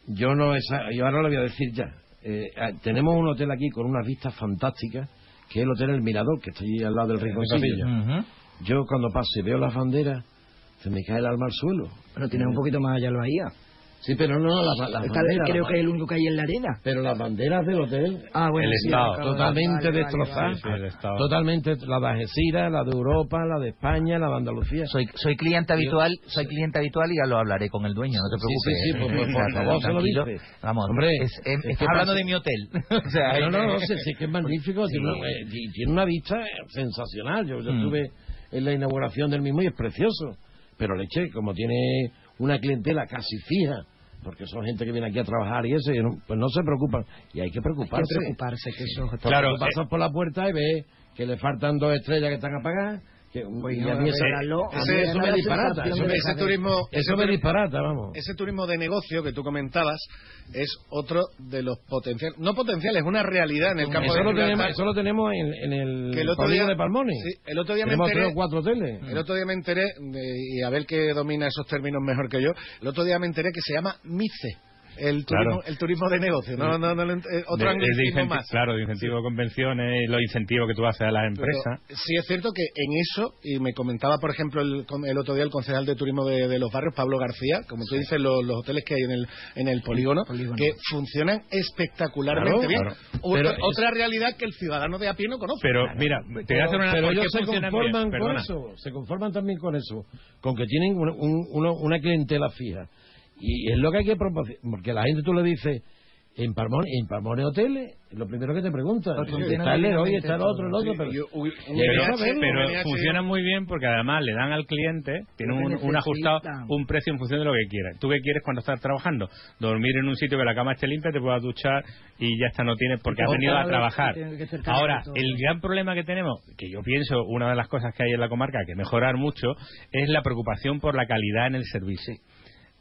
yo no esa- yo ahora lo voy a decir ya. Eh, ah, tenemos un hotel aquí con unas vistas fantásticas, que es el Hotel El Mirador, que está allí al lado del Rinconcillo. Ujú. Yo cuando paso y veo las banderas, se me cae el alma al suelo. Pero tienes un poquito más allá lo bahía. Sí, pero no, las las Está- banderas. creo que es el único que hay en la arena. Pero las banderas del hotel. Ah, bueno, el sí, Estado. Totalmente destrozadas. Sí, sí. Totalmente. La de Algeciras, la de Europa, la de España, la de Andalucía. Soy, soy cliente habitual, soy cliente habitual y ya lo hablaré con el dueño, no te Sí, preocupes. sí, sí, pues, por O sea, [laughs] favor, se lo tranquilo. dice. Vamos, Hombre, es- em- es estás hablando pasa- de mi hotel. [laughs] [laughs] o sea, no, no, no, eh, sí, sí, que es magnífico. Sí. Tiene, una, eh, y tiene una vista sensacional. Yo, yo Mm. estuve en la inauguración del mismo y es precioso. Pero leche, como tiene una clientela casi fija, porque son gente que viene aquí a trabajar y eso, y no- pues no se preocupan. Y hay que Hay preocuparse. que preocuparse que eso... Claro, pasas por la puerta y ves que le faltan dos estrellas que están apagadas. Que, y no, a mí a ese- eso me disparata. Eso ese turismo eso me disparata, vamos. ese turismo de negocio que tú comentabas es otro de los potenciales, no potenciales, una realidad en el campo eso, de lo tenemos, eso lo tenemos en, en el Que el otro día- de Palmones. Sí, el otro día me enteré- cuatro hoteles. El otro día me enteré, de- y a ver que domina esos términos mejor que yo, el otro día me enteré que se llama MICE, el turismo, Claro. el turismo de negocio, no, no, no, eh, otro De- más. Claro, de incentivo de convenciones, los incentivos que tú haces a las Pero empresas. sí es cierto que en eso, y me comentaba, por ejemplo, el, con- el otro día el concejal de turismo de, de los barrios, Pablo García, como tú dices, los, los hoteles que hay en el, en el polígono, que funcionan Claro, espectacularmente bien. claro. Otra, Pero es- otra realidad que el ciudadano de a pie no conoce. Pero mira, te voy a hacer una pero ¿por qué ellos se conforman bien? con Perdona. eso, se conforman también con eso, con que tienen un- un- uno- una clientela fija. Y es lo que hay que proporcionar, porque la gente tú le dices, En Palmone, en Palmone Hoteles, lo primero que te preguntan. Porque Está el directamente está el otro, el otro, pero... yo- Pero, pero funciona muy bien porque además le dan al cliente, tiene un, ajustado, un precio en función de lo que quiera. ¿Tú qué quieres cuando estás trabajando? Dormir en un sitio que la cama esté limpia, te puedas duchar y ya está, no tienes porque has venido a trabajar. Ahora, el gran problema que tenemos, que yo pienso una de las cosas que hay en la comarca que mejorar mucho, es la preocupación por la calidad en el servicio.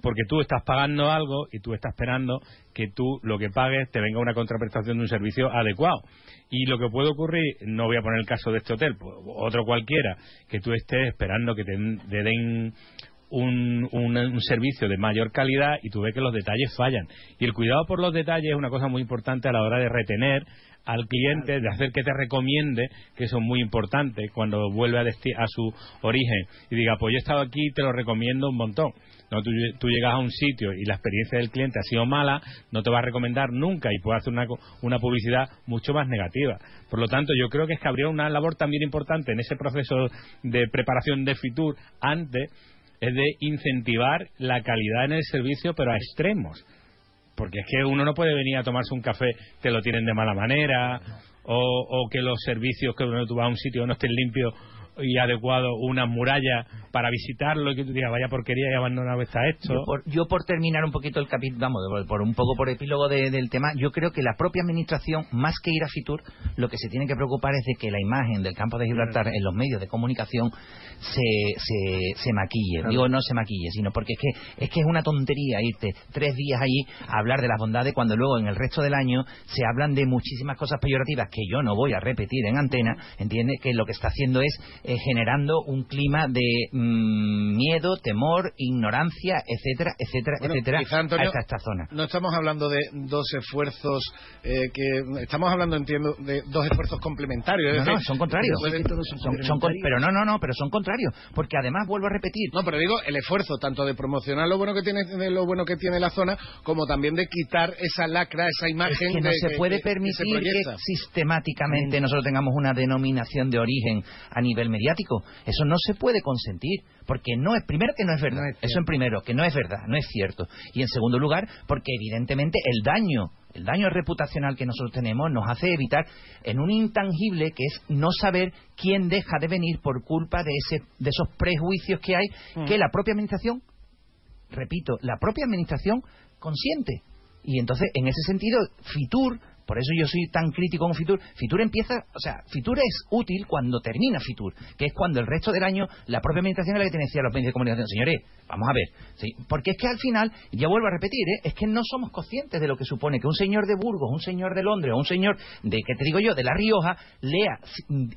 Porque tú estás pagando algo y tú estás esperando que tú lo que pagues te venga una contraprestación de un servicio adecuado. Y lo que puede ocurrir, no voy a poner el caso de este hotel, pues, otro cualquiera, que tú estés esperando que te, den un, un- servicio de mayor calidad y tú ves que los detalles fallan. Y el cuidado por los detalles es una cosa muy importante a la hora de retener al cliente, de hacer que te recomiende, que eso es muy importante cuando vuelve a, a su origen y diga, pues yo he estado aquí y te lo recomiendo un montón. No, tú, tú llegas a un sitio y la experiencia del cliente ha sido mala, no te va a recomendar nunca y puede hacer una, una publicidad mucho más negativa. Por lo tanto, yo creo que es que habría una labor también importante en ese proceso de preparación de Fitur antes, es de incentivar la calidad en el servicio, pero a extremos. Porque es que uno no puede venir a tomarse un café, te lo tienen de mala manera, o, o que los servicios que uno tú vas a un sitio no estén limpios y adecuados, unas murallas para visitarlo y que tú digas, vaya porquería y abandonado está esto. Yo por, yo por terminar un poquito el capítulo, vamos, por, por un poco por epílogo de- del tema, yo creo que la propia administración, más que ir a Fitur, lo que se tiene que preocupar es de que la imagen del campo de Gibraltar en los medios de comunicación se, se, se maquille. Claro. Digo, no se maquille, sino porque es que, es que es una tontería irte tres días allí a hablar de las bondades cuando luego en el resto del año se hablan de muchísimas cosas peyorativas que yo no voy a repetir en antena, ¿entiende? Que lo que está haciendo es eh, generando un clima de mm, miedo, temor, ignorancia, etcétera, etcétera, Bueno, etcétera, quizá, Antonio, a esta, esta zona. No estamos hablando de dos esfuerzos eh, que estamos hablando, entiendo, de dos esfuerzos complementarios. es No, no, decir, son contrarios. pueden- Son- son pero no, no, no, pero son contrarios. Porque además, vuelvo a repetir. No, pero digo el esfuerzo tanto de promocionar lo bueno que tiene de lo bueno que tiene la zona, como también de quitar esa lacra, esa imagen Es que no de- se puede que- que se permitir que, sistemáticamente nosotros tengamos una denominación de origen a nivel mediático. Eso no se puede consentir, porque no es, primero que no es verdad, eso en primero, que no es verdad, no es cierto. Y en segundo lugar, porque evidentemente el daño, el daño reputacional que nosotros tenemos nos hace evitar en un intangible que es no saber quién deja de venir por culpa de, ese, de esos prejuicios que hay, que la propia administración repito, la propia administración consiente. Y entonces, en ese sentido, Fitur, por eso yo soy tan crítico con Fitur, Fitur empieza, o sea, Fitur es útil cuando termina Fitur, que es cuando el resto del año la propia administración es la que tiene los medios de comunicación, señores, vamos a ver, porque es que al final, ya vuelvo a repetir, ¿eh? es que no somos conscientes de lo que supone que un señor de Burgos, un señor de Londres, o un señor de, ¿qué te digo yo?, de La Rioja, lea mm,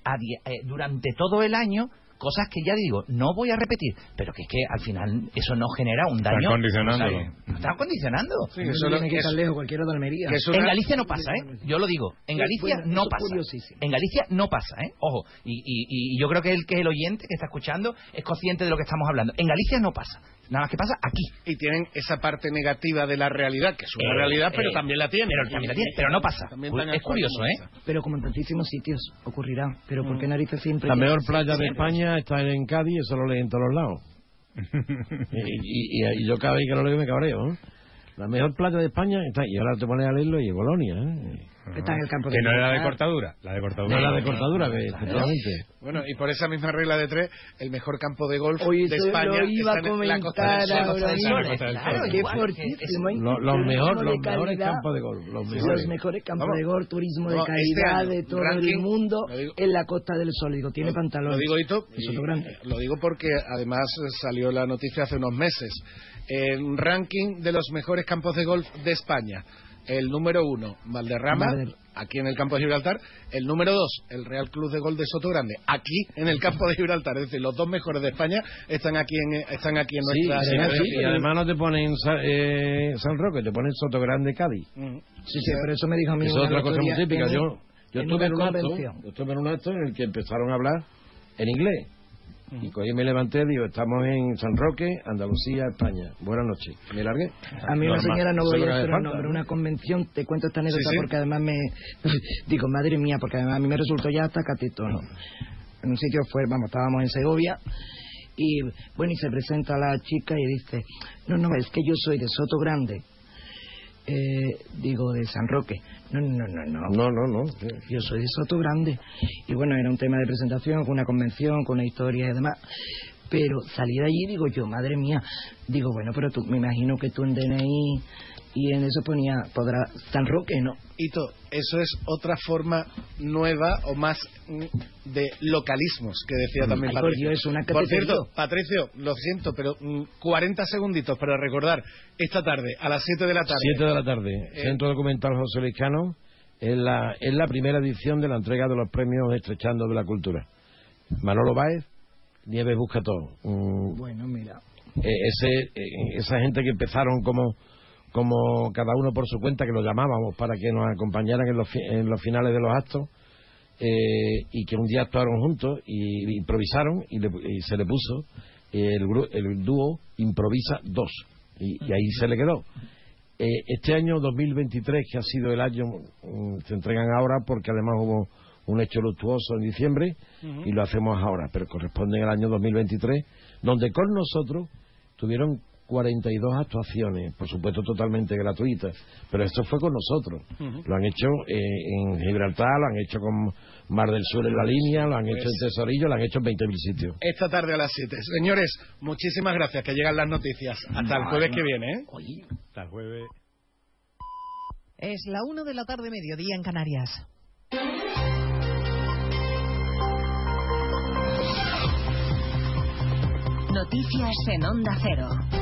eh, durante todo el año cosas que ya digo, no voy a repetir, pero que es que al final eso no genera un daño. condicionándolo. O sea, no están condicionando. Sí, eso no tiene que estar lejos, cualquiera de Almería. En Galicia no pasa, ¿eh? Yo lo digo. En Pues, Galicia bueno, no es pasa. curiosísimo. En Galicia no pasa, ¿eh? Ojo. Y, y- y yo creo que el que el oyente que está escuchando es consciente de lo que estamos hablando. En Galicia no pasa. Nada más que pasa aquí. Y tienen esa parte negativa de la realidad, que es una Eh, realidad, pero eh, también la tienen. pero también la tienen, pero no pasa. También Uy, tan es curioso, ¿eh? Pero como en tantísimos sitios ocurrirá. Pero ¿por qué narices siempre? La mejor playa de? España está en Cádiz, eso lo leen en todos los lados. [laughs] y, y- y yo cada vez que lo leo me cabreo. ¿eh? La mejor playa de España está, y ahora te pones a leerlo y en Bolonia. ¿eh? Está en el campo de Que no era la de cortadura, la de cortadura. No la de cortadura, efectivamente. Bueno, y por esa misma regla de tres, el mejor campo de golf Oye, de España lo iba está a en la Costa del comentar Sol. ahora Costa del mismo. Sol, Costa del Claro, Sol. qué fortísimo. ¿eh? Lo- los mejor- mejores campos de golf, los mejores. Los mejores campos Vamos. de golf, turismo de No, este calidad de todo ranking, el mundo en la Costa del Sol. Digo, tiene pantalones. Lo digo, Hito, Es y, otro grande. eh, lo digo porque además eh, salió la noticia hace unos meses. En ranking de los mejores campos de golf de España, el número uno, Valderrama, Valder- aquí en el campo de Gibraltar. El número dos, el Real Club de Golf de Soto Grande, aquí en el campo de Gibraltar. Es decir, los dos mejores de España están aquí en, están aquí en Sí, nuestra... y además, en sí, y además no te ponen eh, San Roque, te ponen Soto Grande Cádiz. Sí, sí, pero eso me dijo a mí Es otra cosa muy típica. Yo, yo en estuve una en un acto, yo estuve en un acto en el que empezaron a hablar en inglés. Y cogí, me levanté y digo, estamos en San Roque, Andalucía, España. Buenas noches. Me largué. A mí una señora, no voy a decir nombre, ¿no? una convención, te cuento esta anécdota sí. porque además me... [laughs] Digo, madre mía, porque además a mí me resultó ya hasta catetono. En un sitio fue, vamos, estábamos en Segovia y bueno, y se presenta la chica y dice, no, no, es que yo soy de Soto Grande. Eh, digo, de San Roque. No, no, no, no. No, no, no. Yo soy de Soto Grande. Y bueno, era un tema de presentación, con una convención, con una historia y demás. Pero salí de allí digo yo, madre mía. Digo, bueno, pero tú, me imagino que tú en DNI y en eso ponía, podrá, San Roque, ¿no? Hito, eso es otra forma nueva o más mm, de localismos que decía también Ay, por Patricio. Dios, una por cierto, Patricio, lo siento, pero mm, 40 segunditos para recordar esta tarde, a las 7 de la tarde. 7 de la tarde, Eh, Centro Documental José Luis Cano, es la, es la primera edición de la entrega de los premios Estrechando de la Cultura. Manolo Báez, Nieves Busca todo. Mm, Bueno, mira. eh, ese, eh, esa gente que empezaron como, como cada uno por su cuenta, que lo llamábamos para que nos acompañaran en los, fi- en los finales de los actos, eh, y que un día actuaron juntos y improvisaron y, le- y se le puso eh, el, el dúo Improvisa 2 y, y ahí se le quedó. Eh, este año 2023, que ha sido el año, mm, se entregan ahora porque además hubo un hecho luctuoso en diciembre y lo hacemos ahora, pero corresponde al año 2023, donde con nosotros tuvieron 42 actuaciones, por supuesto totalmente gratuitas, pero esto fue con nosotros. Lo han hecho eh, en Gibraltar, lo han hecho con Mar del Sur en la línea, lo han hecho en Tesorillo, lo han hecho en 20.000 sitios. Esta tarde a las 7. Señores, muchísimas gracias, que llegan las noticias. Hasta el jueves no. que viene, ¿eh? Hasta el jueves. Es la una de la tarde, mediodía en Canarias. Noticias en Onda Cero.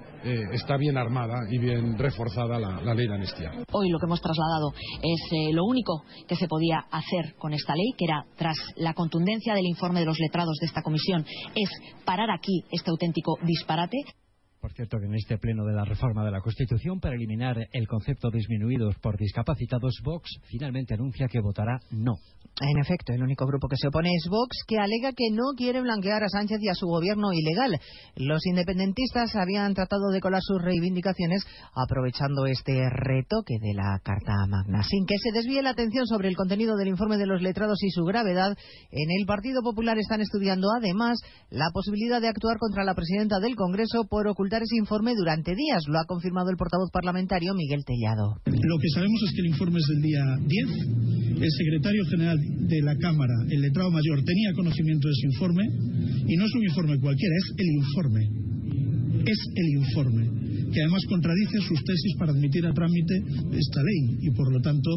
eh, está bien armada y bien reforzada la, ley de amnistía. Hoy lo que hemos trasladado es eh, lo único que se podía hacer con esta ley, que era, tras la contundencia del informe de los letrados de esta comisión, es parar aquí este auténtico disparate. Por cierto, que en este pleno de la reforma de la Constitución para eliminar el concepto disminuidos por discapacitados, Vox finalmente anuncia que votará no. En efecto, el único grupo que se opone es Vox, que alega que no quiere blanquear a Sánchez y a su gobierno ilegal. Los independentistas habían tratado de colar sus reivindicaciones aprovechando este retoque de la Carta Magna. Sin que se desvíe la atención sobre el contenido del informe de los letrados y su gravedad, en el Partido Popular están estudiando además la posibilidad de actuar contra la presidenta del Congreso por ocultar ese informe durante días. Lo ha confirmado el portavoz parlamentario Miguel Tellado. Lo que sabemos es que el informe es del día 10. El secretario general de la Cámara, el letrado mayor, tenía conocimiento de ese informe y no es un informe cualquiera, es el informe. Es el informe que además contradice sus tesis para admitir a trámite esta ley y por lo tanto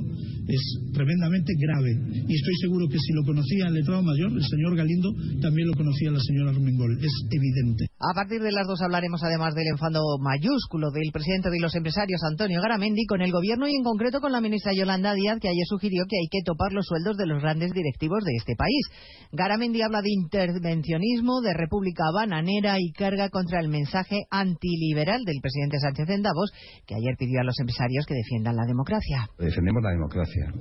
es tremendamente grave. Y estoy seguro que si lo conocía el letrado mayor, el señor Galindo, también lo conocía la señora Armengol. Es evidente. A partir de las dos hablaremos además del enfado mayúsculo del presidente de los empresarios, Antonio Garamendi, con el gobierno y en concreto con la ministra Yolanda Díaz, que ayer sugirió que hay que topar los sueldos de los grandes directivos de este país. Garamendi habla de intervencionismo, de república bananera y carga contra el mensaje antiliberal del presidente Sánchez en Davos, que ayer pidió a los empresarios que defiendan la democracia. Defendemos la democracia,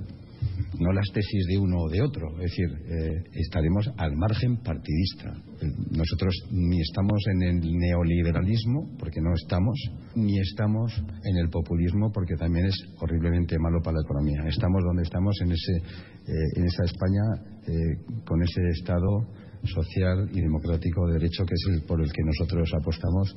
no las tesis de uno o de otro. Es decir, eh, estaremos al margen partidista. Eh, Nosotros ni estamos en el neoliberalismo, porque no estamos, ni estamos en el populismo, porque también es horriblemente malo para la economía. Estamos donde estamos en, ese, eh, en esa España con ese Estado social y democrático de derecho que es el por el que nosotros apostamos.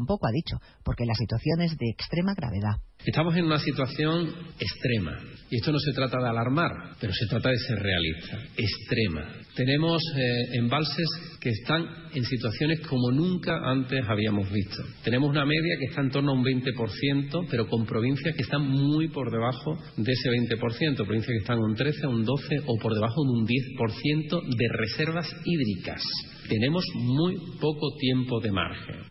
poco, ha dicho, porque la situación es de extrema gravedad. Estamos en una situación extrema. Y esto no se trata de alarmar, pero se trata de ser realista. Extrema. Tenemos eh, embalses que están en situaciones como nunca antes habíamos visto. Tenemos una media que está en torno a un 20%, pero con provincias que están muy por debajo de ese 20%. Provincias que están a un 13, a un 12 o por debajo de un 10% de reservas hídricas. Tenemos muy poco tiempo de margen.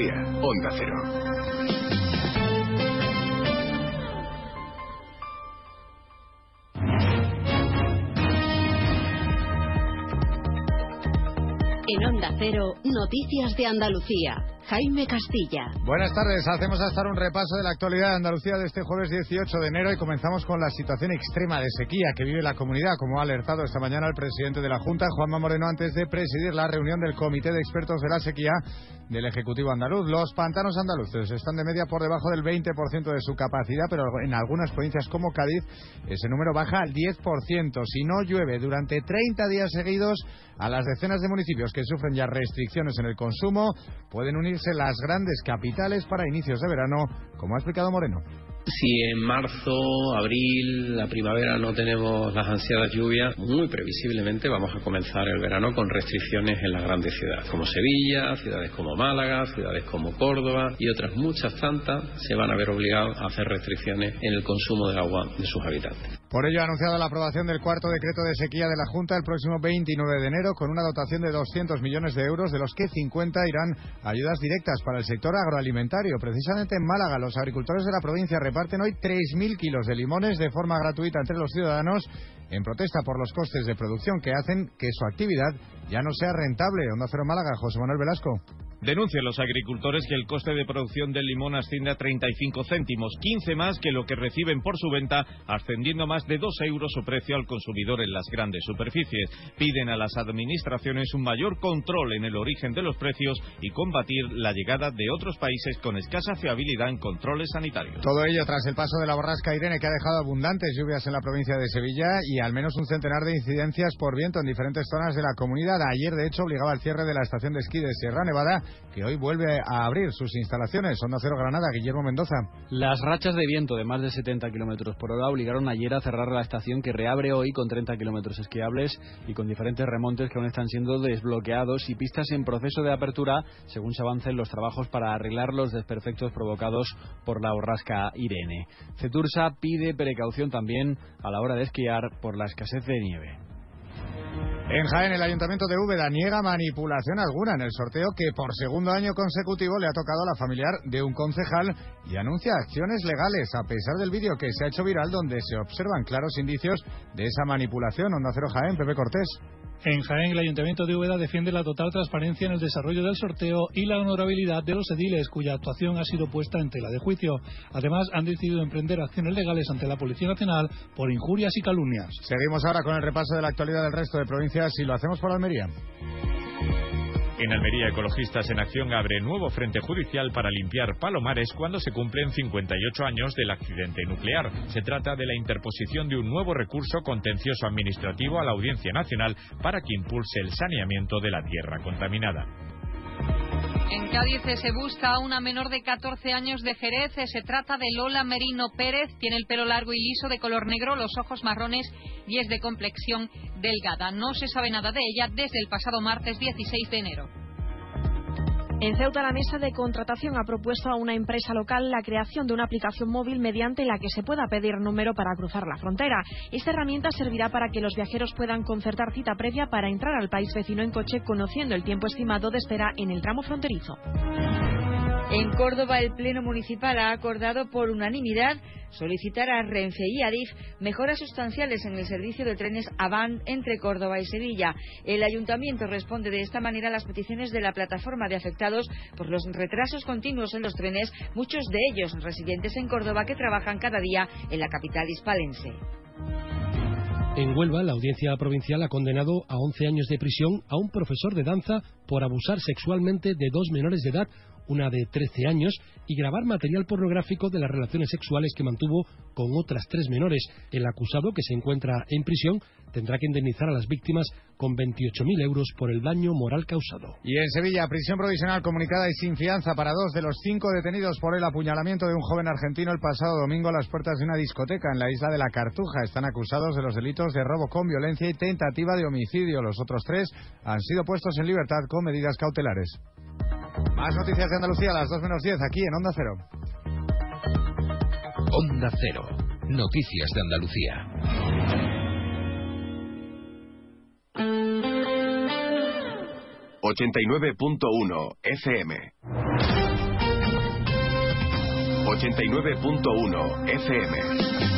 Onda Cero. En Onda Cero, Noticias de Andalucía. Jaime Castilla. Buenas tardes, hacemos hasta un repaso de la actualidad de Andalucía de este jueves 18 de enero y comenzamos con la situación extrema de sequía que vive la comunidad, como ha alertado esta mañana el presidente de la Junta, Juanma Moreno, antes de presidir la reunión del Comité de Expertos de la Sequía del Ejecutivo Andaluz. Los pantanos andaluces están de media por debajo del 20% de su capacidad, pero en algunas provincias como Cádiz ese número baja al 10%. Si no llueve durante 30 días seguidos, a las decenas de municipios que sufren ya restricciones en el consumo pueden las grandes capitales para inicios de verano, como ha explicado Moreno. Si en marzo, abril, la primavera no tenemos las ansiadas lluvias, muy previsiblemente vamos a comenzar el verano con restricciones en las grandes ciudades, como Sevilla, ciudades como Málaga, ciudades como Córdoba y otras muchas tantas se van a ver obligados a hacer restricciones en el consumo de agua de sus habitantes. Por ello ha anunciado la aprobación del cuarto decreto de sequía de la Junta el próximo 29 de enero con una dotación de 200 millones de euros, de los que 50 irán a ayudas directas para el sector agroalimentario. Precisamente en Málaga, los agricultores de la provincia reparten hoy 3.000 kilos de limones de forma gratuita entre los ciudadanos en protesta por los costes de producción que hacen que su actividad ya no sea rentable. Onda Cero Málaga, José Manuel Velasco. Denuncian los agricultores que el coste de producción del limón asciende a 35 céntimos, 15 más que lo que reciben por su venta, ascendiendo más de 2 euros su precio al consumidor en las grandes superficies. Piden a las administraciones un mayor control en el origen de los precios y combatir la llegada de otros países con escasa fiabilidad en controles sanitarios. Todo ello tras el paso de la borrasca Irene que ha dejado abundantes lluvias en la provincia de Sevilla y al menos un centenar de incidencias por viento en diferentes zonas de la comunidad. Ayer, de hecho, obligaba al cierre de la estación de esquí de Sierra Nevada, que hoy vuelve a abrir sus instalaciones. Onda Cero Granada, Guillermo Mendoza. Las rachas de viento de más de 70 kilómetros por hora obligaron ayer a cerrar la estación que reabre hoy con 30 kilómetros esquiables y con diferentes remontes que aún están siendo desbloqueados y pistas en proceso de apertura según se avancen los trabajos para arreglar los desperfectos provocados por la borrasca Irene. Cetursa pide precaución también a la hora de esquiar por la escasez de nieve. En Jaén, el Ayuntamiento de Úbeda niega manipulación alguna en el sorteo que por segundo año consecutivo le ha tocado a la familiar de un concejal y anuncia acciones legales a pesar del vídeo que se ha hecho viral donde se observan claros indicios de esa manipulación. Onda Cero Jaén, Pepe Cortés. En Jaén, el Ayuntamiento de Úbeda defiende la total transparencia en el desarrollo del sorteo y la honorabilidad de los ediles, cuya actuación ha sido puesta en tela de juicio. Además, han decidido emprender acciones legales ante la Policía Nacional por injurias y calumnias. Seguimos ahora con el repaso de la actualidad del resto de provincias y lo hacemos por Almería. En Almería, Ecologistas en Acción abre nuevo frente judicial para limpiar Palomares cuando se cumplen 58 años del accidente nuclear. Se trata de la interposición de un nuevo recurso contencioso administrativo a la Audiencia Nacional para que impulse el saneamiento de la tierra contaminada. En Cádiz se busca a una menor de 14 años de Jerez. Se trata de Lola Merino Pérez. Tiene el pelo largo y liso de color negro, los ojos marrones y es de complexión delgada. No se sabe nada de ella desde el pasado martes 16 de enero. En Ceuta, la mesa de contratación ha propuesto a una empresa local la creación de una aplicación móvil mediante la que se pueda pedir número para cruzar la frontera. Esta herramienta servirá para que los viajeros puedan concertar cita previa para entrar al país vecino en coche conociendo el tiempo estimado de espera en el tramo fronterizo. En Córdoba, el Pleno Municipal ha acordado por unanimidad solicitar a Renfe y Adif mejoras sustanciales en el servicio de trenes Avant entre Córdoba y Sevilla. El ayuntamiento responde de esta manera a las peticiones de la plataforma de afectados por los retrasos continuos en los trenes, muchos de ellos residentes en Córdoba que trabajan cada día en la capital hispalense. En Huelva, la audiencia provincial ha condenado a 11 años de prisión a un profesor de danza por abusar sexualmente de dos menores de edad una de 13 años, y grabar material pornográfico de las relaciones sexuales que mantuvo con otras tres menores. El acusado, que se encuentra en prisión, tendrá que indemnizar a las víctimas con 28.000 euros por el daño moral causado. Y en Sevilla, prisión provisional comunicada y sin fianza para dos de los cinco detenidos por el apuñalamiento de un joven argentino el pasado domingo a las puertas de una discoteca en la isla de la Cartuja. Están acusados de los delitos de robo con violencia y tentativa de homicidio. Los otros tres han sido puestos en libertad con medidas cautelares. Más noticias de Andalucía a las 2 menos 10 aquí en Onda Cero. Onda Cero. Noticias de Andalucía. 89.1 FM. 89.1 FM.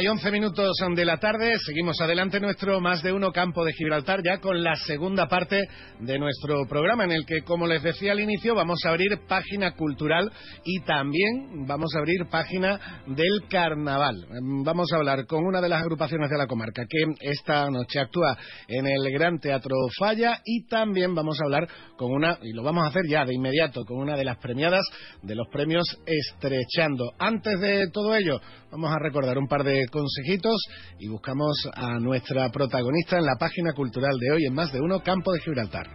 Y once minutos de la tarde, seguimos adelante nuestro más de uno campo de Gibraltar ya con la segunda parte de nuestro programa en el que, como les decía al inicio, vamos a abrir página cultural y también vamos a abrir página del carnaval. Vamos a hablar con una de las agrupaciones de la comarca que esta noche actúa en el Gran Teatro Falla y también vamos a hablar con una, y lo vamos a hacer ya de inmediato, con una de las premiadas de los premios Estrechando. Antes de todo ello, vamos a recordar un par de consejitos y buscamos a nuestra protagonista en la página cultural de hoy en más de uno, Campo de Gibraltar.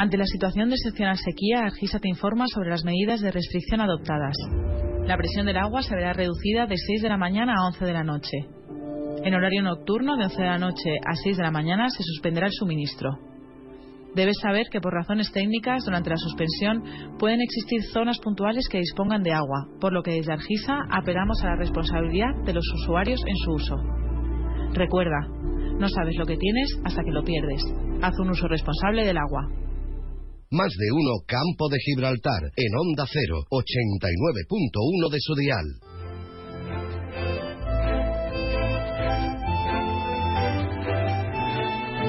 Ante la situación de excepcional sequía, Argisa te informa sobre las medidas de restricción adoptadas. La presión del agua se verá reducida de 6 de la mañana a 11 de la noche. En horario nocturno, de 11 de la noche a 6 de la mañana, se suspenderá el suministro. Debes saber que por razones técnicas, durante la suspensión, pueden existir zonas puntuales que dispongan de agua, por lo que desde Argisa apelamos a la responsabilidad de los usuarios en su uso. Recuerda, no sabes lo que tienes hasta que lo pierdes. Haz un uso responsable del agua. Más de uno Campo de Gibraltar en Onda 0, 89.1 de su dial.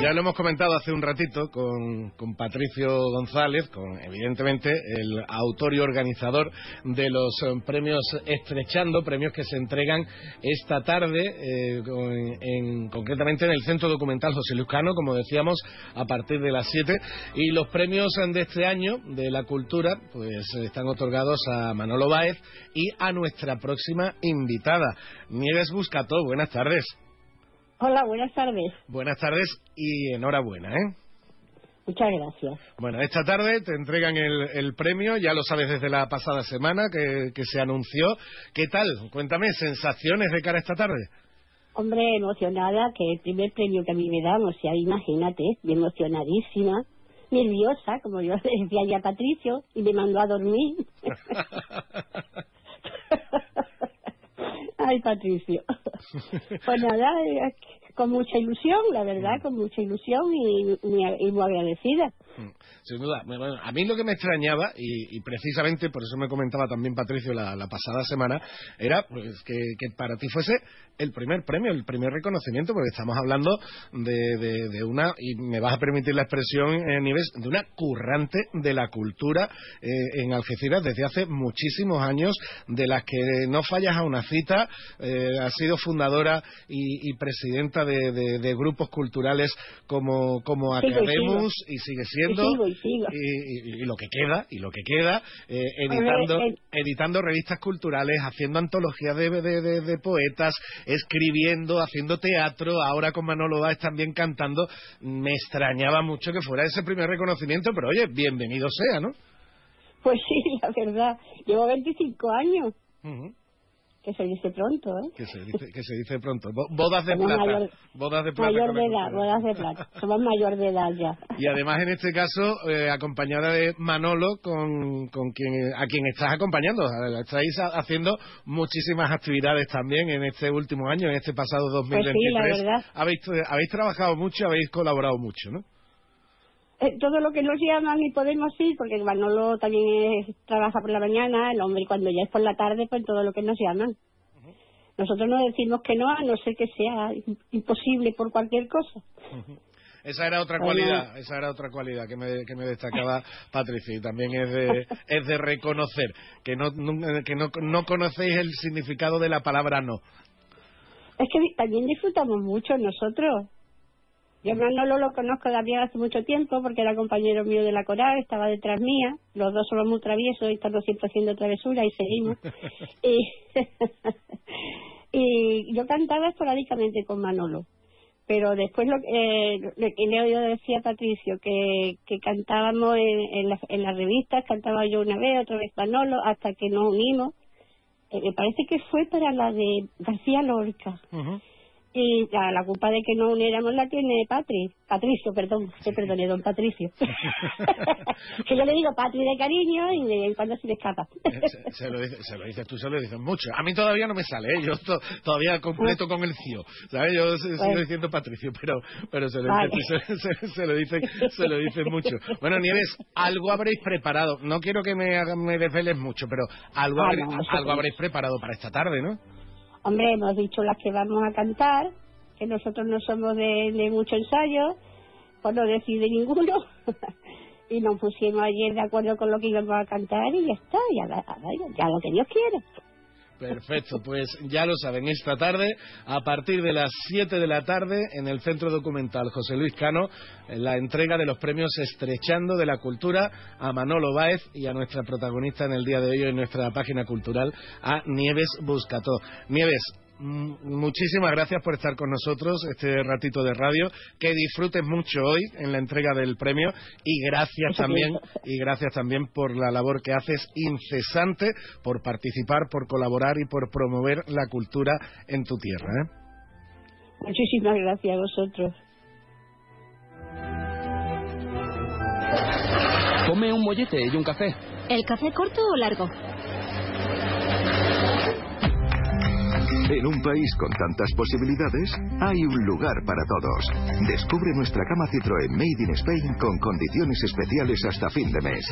Ya lo hemos comentado hace un ratito con, con, Patricio González, con evidentemente el autor y organizador de los eh, premios Estrechando, premios que se entregan esta tarde, eh, en, concretamente en el Centro Documental José Luzcano, como decíamos, a partir de las 7. Y los premios de este año de la cultura, pues están otorgados a Manolo Báez y a nuestra próxima invitada, Nieves Buscato. Buenas tardes. Hola, buenas tardes. Buenas tardes y enhorabuena, ¿eh? Muchas gracias. Bueno, esta tarde te entregan el, premio, ya lo sabes desde la pasada semana que, se anunció. ¿Qué tal? Cuéntame, sensaciones de cara a esta tarde. Hombre, emocionada, que el primer premio que a mí me dan, o sea, imagínate, emocionadísima, nerviosa, como yo [laughs] decía ya a Patricio, y me mandó a dormir. [laughs] Ay, Patricio. [laughs] pues nada, con mucha ilusión, la verdad, mm. con mucha ilusión y, y muy agradecida. Mm. Sin duda. a mí lo que me extrañaba, y, precisamente por eso me comentaba también Patricio la, pasada semana, era pues, que, para ti fuese el primer premio, el primer reconocimiento, porque estamos hablando de, una, y me vas a permitir la expresión, eh, Nives, de una currante de la cultura eh, en Algeciras desde hace muchísimos años, de las que no fallas a una cita, eh, ha sido fundadora y, presidenta de, grupos culturales como, como Academus y sigue siendo y, lo que queda, y lo que queda, eh, editando, editando revistas culturales, haciendo antologías de, de, poetas, escribiendo, haciendo teatro, ahora con Manolo Báez también cantando. Me extrañaba mucho que fuera ese primer reconocimiento, pero oye, bienvenido sea, ¿no? Pues sí, [laughs] la verdad. Llevo 25 años. Que se dice pronto, ¿eh? Que se dice, que se dice pronto. [laughs] Bodas de plata. Mayor, bodas de plata. Mayor de edad, bodas de plata. Somos mayor de edad ya. Y además, en este caso, eh, acompañada de Manolo, con, con quien, a quien estás acompañando. Estáis haciendo muchísimas actividades también en este último año, en este pasado 2023. Pues sí, la verdad. Habéis, habéis trabajado mucho, habéis colaborado mucho, ¿no? Eh, todo lo que nos llaman y podemos ir, porque Manolo también trabaja por la mañana, el hombre cuando ya es por la tarde, pues todo lo que nos llaman. Nosotros no decimos que no, a no ser que sea imposible por cualquier cosa. Esa era otra cualidad, esa era otra cualidad que me, que me destacaba [laughs] Patricia y también es de, es de reconocer que no, que no, no conocéis el significado de la palabra no. Es que también disfrutamos mucho nosotros. Yo Manolo lo conozco también hace mucho tiempo porque era compañero mío de la coral, estaba detrás mía, los dos somos muy traviesos y estamos siempre haciendo travesuras y seguimos. [laughs] [laughs] y, yo cantaba esporádicamente con Manolo, pero después lo, eh, que le oído decía a Patricio, que, que cantábamos en, en, las revistas, cantaba yo una vez, otra vez Manolo, hasta que nos unimos. Eh, me parece que fue para la de García Lorca. Y la culpa de que no uniéramos la tiene Patri, Patricio, perdón, se perdone, don Patricio. [laughs] que yo le digo Patri de cariño y de cuando se le escapa. Eh, se, lo dices, se lo dices tú, se lo dices mucho. A mí todavía no me sale, ¿eh? yo todavía completo con el CIO. ¿sabes? Yo sigo diciendo Patricio, pero pero se lo, se, lo dicen se lo dicen mucho. Bueno, Nieves, algo habréis preparado. No quiero que me, me desveles mucho, pero algo, ah, algo habréis preparado para esta tarde, ¿no? Hombre, hemos dicho las que vamos a cantar, que nosotros no somos de, mucho ensayo, pues no decide ninguno. [laughs] y nos pusimos ayer de acuerdo con lo que íbamos a cantar y ya está, ya, ya lo que Dios quiere. Perfecto, pues ya lo saben, esta tarde, a partir de las 7 de la tarde, en el Centro Documental José Luis Cano, la entrega de los premios Estrechando de la Cultura a Manolo Báez y a nuestra protagonista en el día de hoy en nuestra página cultural, a Nieves Buscató. Nieves, muchísimas gracias por estar con nosotros este ratito de radio. Que disfrutes mucho hoy en la entrega del premio y gracias también y gracias también por la labor que haces incesante por participar, por colaborar y por promover la cultura en tu tierra. ¿eh? Muchísimas gracias a vosotros. Come un mollete y un café. ¿El café corto o largo? En un país con tantas posibilidades, hay un lugar para todos. Descubre nuestra cama Citroën Made in Spain con condiciones especiales hasta fin de mes.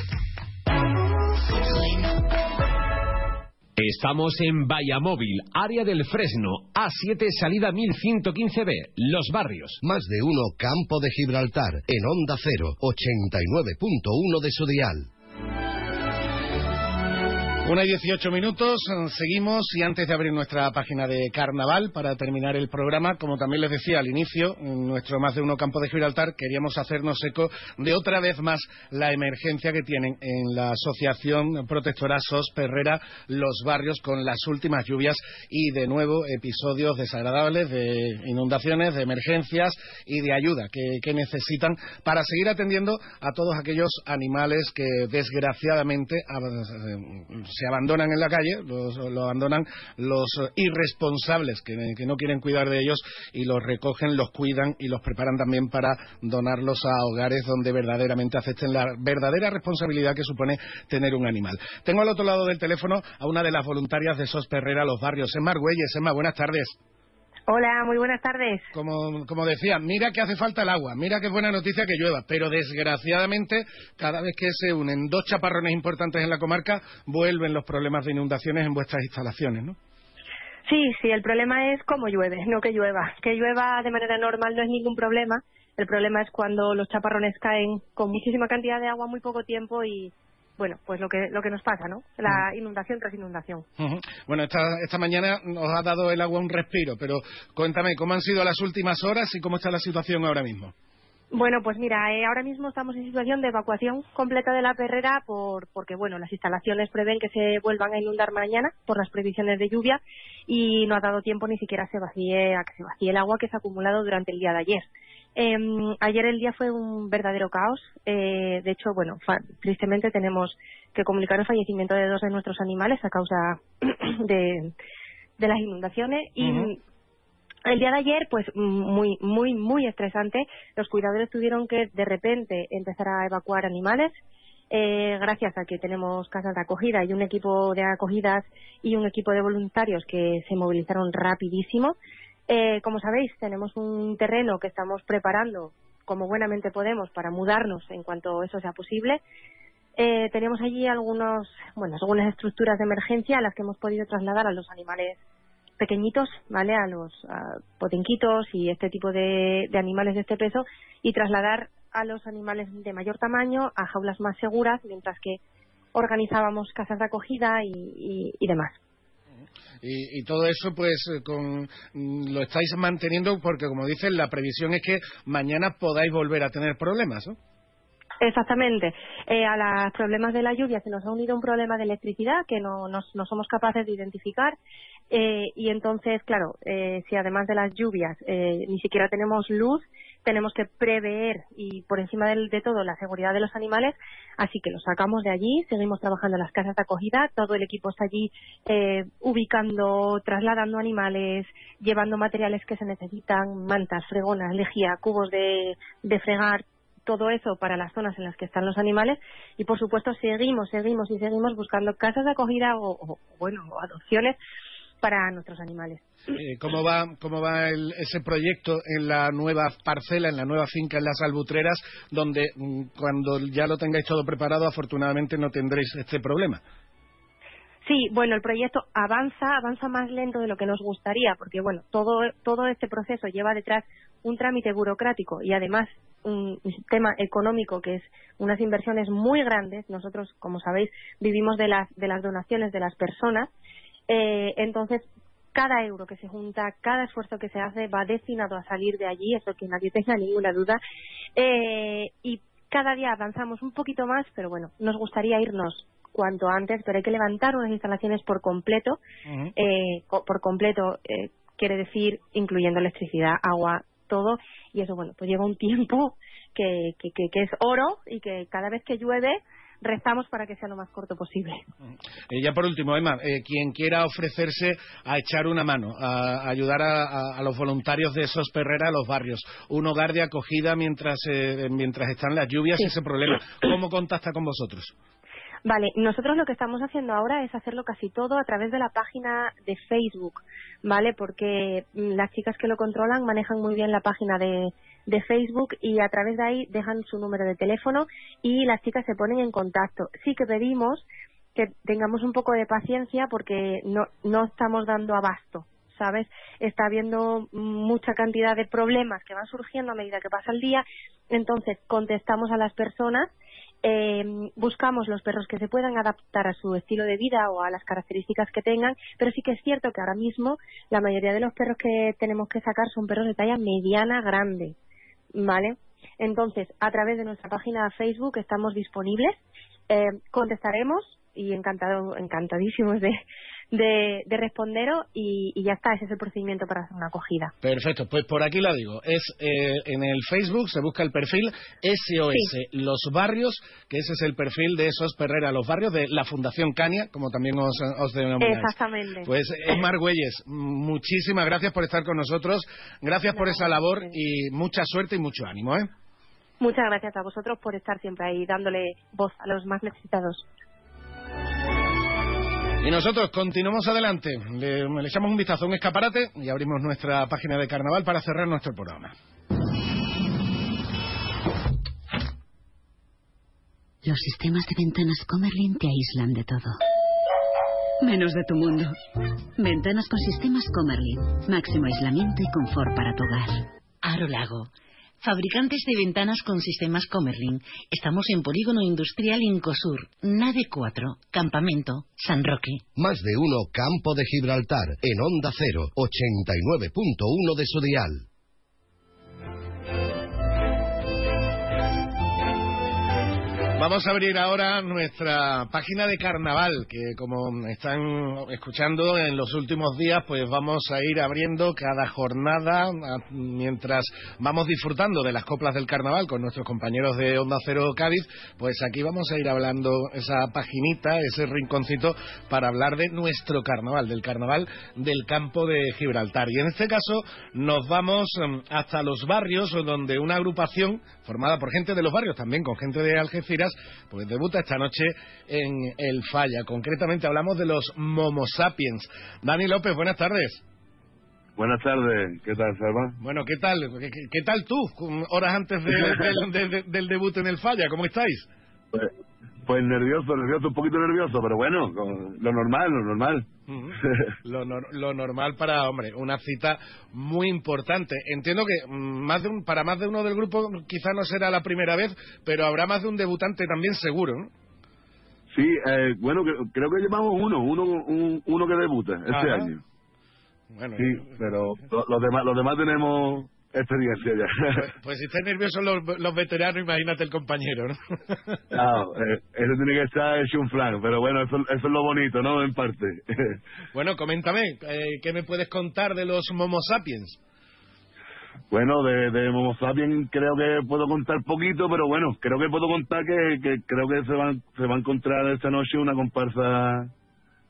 Estamos en Vallamóvil, área del Fresno, A7, salida 1115B, Los Barrios. Más de uno Campo de Gibraltar, en Onda 0, 89.1 de su dial. Una y 18 minutos, seguimos y antes de abrir nuestra página de carnaval para terminar el programa, como también les decía al inicio, en nuestro más de uno campo de Gibraltar, queríamos hacernos eco de otra vez más la emergencia que tienen en la Asociación Protectora SOS Perrera los barrios con las últimas lluvias y de nuevo episodios desagradables de inundaciones, de emergencias y de ayuda que, que necesitan para seguir atendiendo a todos aquellos animales que desgraciadamente se abandonan en la calle, los, lo abandonan los irresponsables que, no quieren cuidar de ellos y los recogen, los cuidan y los preparan también para donarlos a hogares donde verdaderamente acepten la verdadera responsabilidad que supone tener un animal. Tengo al otro lado del teléfono a una de las voluntarias de SOS Perrera Los Barrios, Emma Argüelles. Emma, buenas tardes. Hola, muy buenas tardes. Como, como decía, mira que hace falta el agua, mira que es buena noticia que llueva, pero desgraciadamente cada vez que se unen dos chaparrones importantes en la comarca, vuelven los problemas de inundaciones en vuestras instalaciones, ¿no? Sí, sí, el problema es cómo llueve, no que llueva. Que llueva de manera normal no es ningún problema. El problema es cuando los chaparrones caen con muchísima cantidad de agua muy poco tiempo y, bueno, pues lo que, lo que nos pasa, ¿no? La inundación tras inundación. Uh -huh. Bueno, esta, esta mañana nos ha dado el agua un respiro, pero cuéntame, ¿cómo han sido las últimas horas y cómo está la situación ahora mismo? Bueno, pues mira, eh, ahora mismo estamos en situación de evacuación completa de la perrera por, porque, bueno, las instalaciones prevén que se vuelvan a inundar mañana por las previsiones de lluvia y no ha dado tiempo ni siquiera se vacíe, a que se vacíe el agua que se ha acumulado durante el día de ayer. Eh, ayer el día fue un verdadero caos. Eh, de hecho, bueno, tristemente tenemos que comunicar el fallecimiento de dos de nuestros animales a causa [clears throat] de, de las inundaciones. Y uh -huh. el día de ayer, pues muy, muy, muy estresante. Los cuidadores tuvieron que de repente empezar a evacuar animales. Eh, gracias a que tenemos casas de acogida y un equipo de acogidas y un equipo de voluntarios que se movilizaron rapidísimo. Eh, como sabéis, tenemos un terreno que estamos preparando como buenamente podemos para mudarnos en cuanto eso sea posible. Eh, tenemos allí algunos, bueno, algunas estructuras de emergencia a las que hemos podido trasladar a los animales pequeñitos, ¿vale? A los a potenquitos y este tipo de, animales de este peso y trasladar a los animales de mayor tamaño a jaulas más seguras mientras que organizábamos casas de acogida y demás. Y, y, todo eso pues con, lo estáis manteniendo porque como dicen la previsión es que mañana podáis volver a tener problemas ¿no? Exactamente. Eh, a los problemas de la lluvia se nos ha unido un problema de electricidad que no, no, no somos capaces de identificar eh, y entonces, claro, eh, si además de las lluvias eh, ni siquiera tenemos luz, tenemos que prever y por encima de, de, todo la seguridad de los animales, así que los sacamos de allí, seguimos trabajando en las casas de acogida, todo el equipo está allí eh, ubicando, trasladando animales, llevando materiales que se necesitan, mantas, fregonas, lejía, cubos de, fregar, todo eso para las zonas en las que están los animales. Y por supuesto seguimos, seguimos y seguimos buscando casas de acogida o, o bueno, o adopciones para nuestros animales. Eh, ¿Cómo va, cómo va el, ese proyecto en la nueva parcela, en la nueva finca en las albutreras, donde mm, cuando ya lo tengáis todo preparado, afortunadamente no tendréis este problema? Sí, bueno, el proyecto avanza, avanza más lento de lo que nos gustaría, porque bueno, todo, todo este proceso lleva detrás un trámite burocrático y además un tema económico que es unas inversiones muy grandes. Nosotros, como sabéis, vivimos de las, de las donaciones de las personas. Eh, entonces, cada euro que se junta, cada esfuerzo que se hace va destinado a salir de allí, eso que nadie [laughs] tenga ninguna duda. Eh, y cada día avanzamos un poquito más, pero bueno, nos gustaría irnos cuanto antes, pero hay que levantar unas instalaciones por completo, uh -huh. eh, por completo, eh, quiere decir incluyendo electricidad, agua, todo, y eso, bueno, pues lleva un tiempo que, que, que, que, es oro y que cada vez que llueve, rezamos para que sea lo más corto posible. Eh, ya por último, Emma, eh, quien quiera ofrecerse a echar una mano, a, ayudar a, los voluntarios de esos Perrera a los barrios, un hogar de acogida mientras, eh, mientras están las lluvias y ese problema, ¿cómo contacta con vosotros? Vale, nosotros lo que estamos haciendo ahora es hacerlo casi todo a través de la página de Facebook, ¿vale? Porque mm, las chicas que lo controlan manejan muy bien la página de, de Facebook y a través de ahí dejan su número de teléfono y las chicas se ponen en contacto. Sí que pedimos que tengamos un poco de paciencia porque no, no estamos dando abasto, ¿sabes? Está habiendo mucha cantidad de problemas que van surgiendo a medida que pasa el día, entonces contestamos a las personas eh, buscamos los perros que se puedan adaptar a su estilo de vida o a las características que tengan, pero sí que es cierto que ahora mismo la mayoría de los perros que tenemos que sacar son perros de talla mediana grande, ¿vale? Entonces, a través de nuestra página Facebook estamos disponibles, eh, contestaremos y encantado, encantadísimos de, de, de responderos y, ya está, ese es el procedimiento para hacer una acogida. Perfecto, pues por aquí la digo. Es eh, en el Facebook se busca el perfil SOS Los Barrios, que ese es el perfil de esos Perrera Los Barrios de la Fundación Cania, como también os, os denomináis. Exactamente. Pues Emar Güelles, muchísimas gracias por estar con nosotros, gracias por esa labor y mucha suerte y mucho ánimo, ¿eh? Muchas gracias a vosotros por estar siempre ahí dándole voz a los más necesitados. Y nosotros continuamos adelante. Le, echamos un vistazo a un escaparate y abrimos nuestra página de carnaval para cerrar nuestro programa. Los sistemas de ventanas Comerlin te aíslan de todo. Menos de tu mundo. Ventanas con sistemas Comerlin. Máximo aislamiento y confort para tu hogar. Aro Lago Fabricantes de ventanas con sistemas Comerlin. Estamos en Polígono Industrial Incosur, Nave 4, Campamento, San Roque. Más de uno Campo de Gibraltar, en Onda 0, 89.1 de su dial. Vamos a abrir ahora nuestra página de carnaval, que como están escuchando en los últimos días, pues vamos a ir abriendo cada jornada mientras vamos disfrutando de las coplas del carnaval con nuestros compañeros de Onda Cero Cádiz, pues aquí vamos a ir hablando esa paginita, ese rinconcito para hablar de nuestro carnaval, del carnaval del campo de Gibraltar. Y en este caso nos vamos mm, hasta los barrios donde una agrupación formada por gente de los barrios, también con gente de Algeciras, pues debuta esta noche en El Falla. Concretamente hablamos de los Momo Sapiens. Dani López, buenas tardes. Buenas tardes, ¿qué tal, Salva? Bueno, ¿qué tal? ¿Qué, tal tú, horas antes del debut en El Falla? ¿Cómo estáis? Pues, pues nervioso, nervioso, un poquito nervioso, pero bueno, lo normal, lo normal. [laughs] lo, normal para, hombre, una cita muy importante. Entiendo que mm, más de un, para más de uno del grupo quizá no será la primera vez, pero habrá más de un debutante también seguro, ¿no? Sí, eh, bueno, creo que llevamos uno, uno, uno que debuta este año. Bueno, sí, pero los demás, los demás tenemos experiencia ya. Pues, pues si están nerviosos los, los, veteranos, imagínate el compañero, ¿no? [laughs] Claro, eh, eso tiene que estar hecho un flan, pero bueno, eso, eso, es lo bonito, ¿no? En parte. [laughs] bueno, coméntame, eh, ¿qué me puedes contar de los Momo Sapiens? Bueno, de, de Momo Sapiens creo que puedo contar poquito, pero bueno, creo que puedo contar que, que creo que se va, se va a encontrar esta noche una comparsa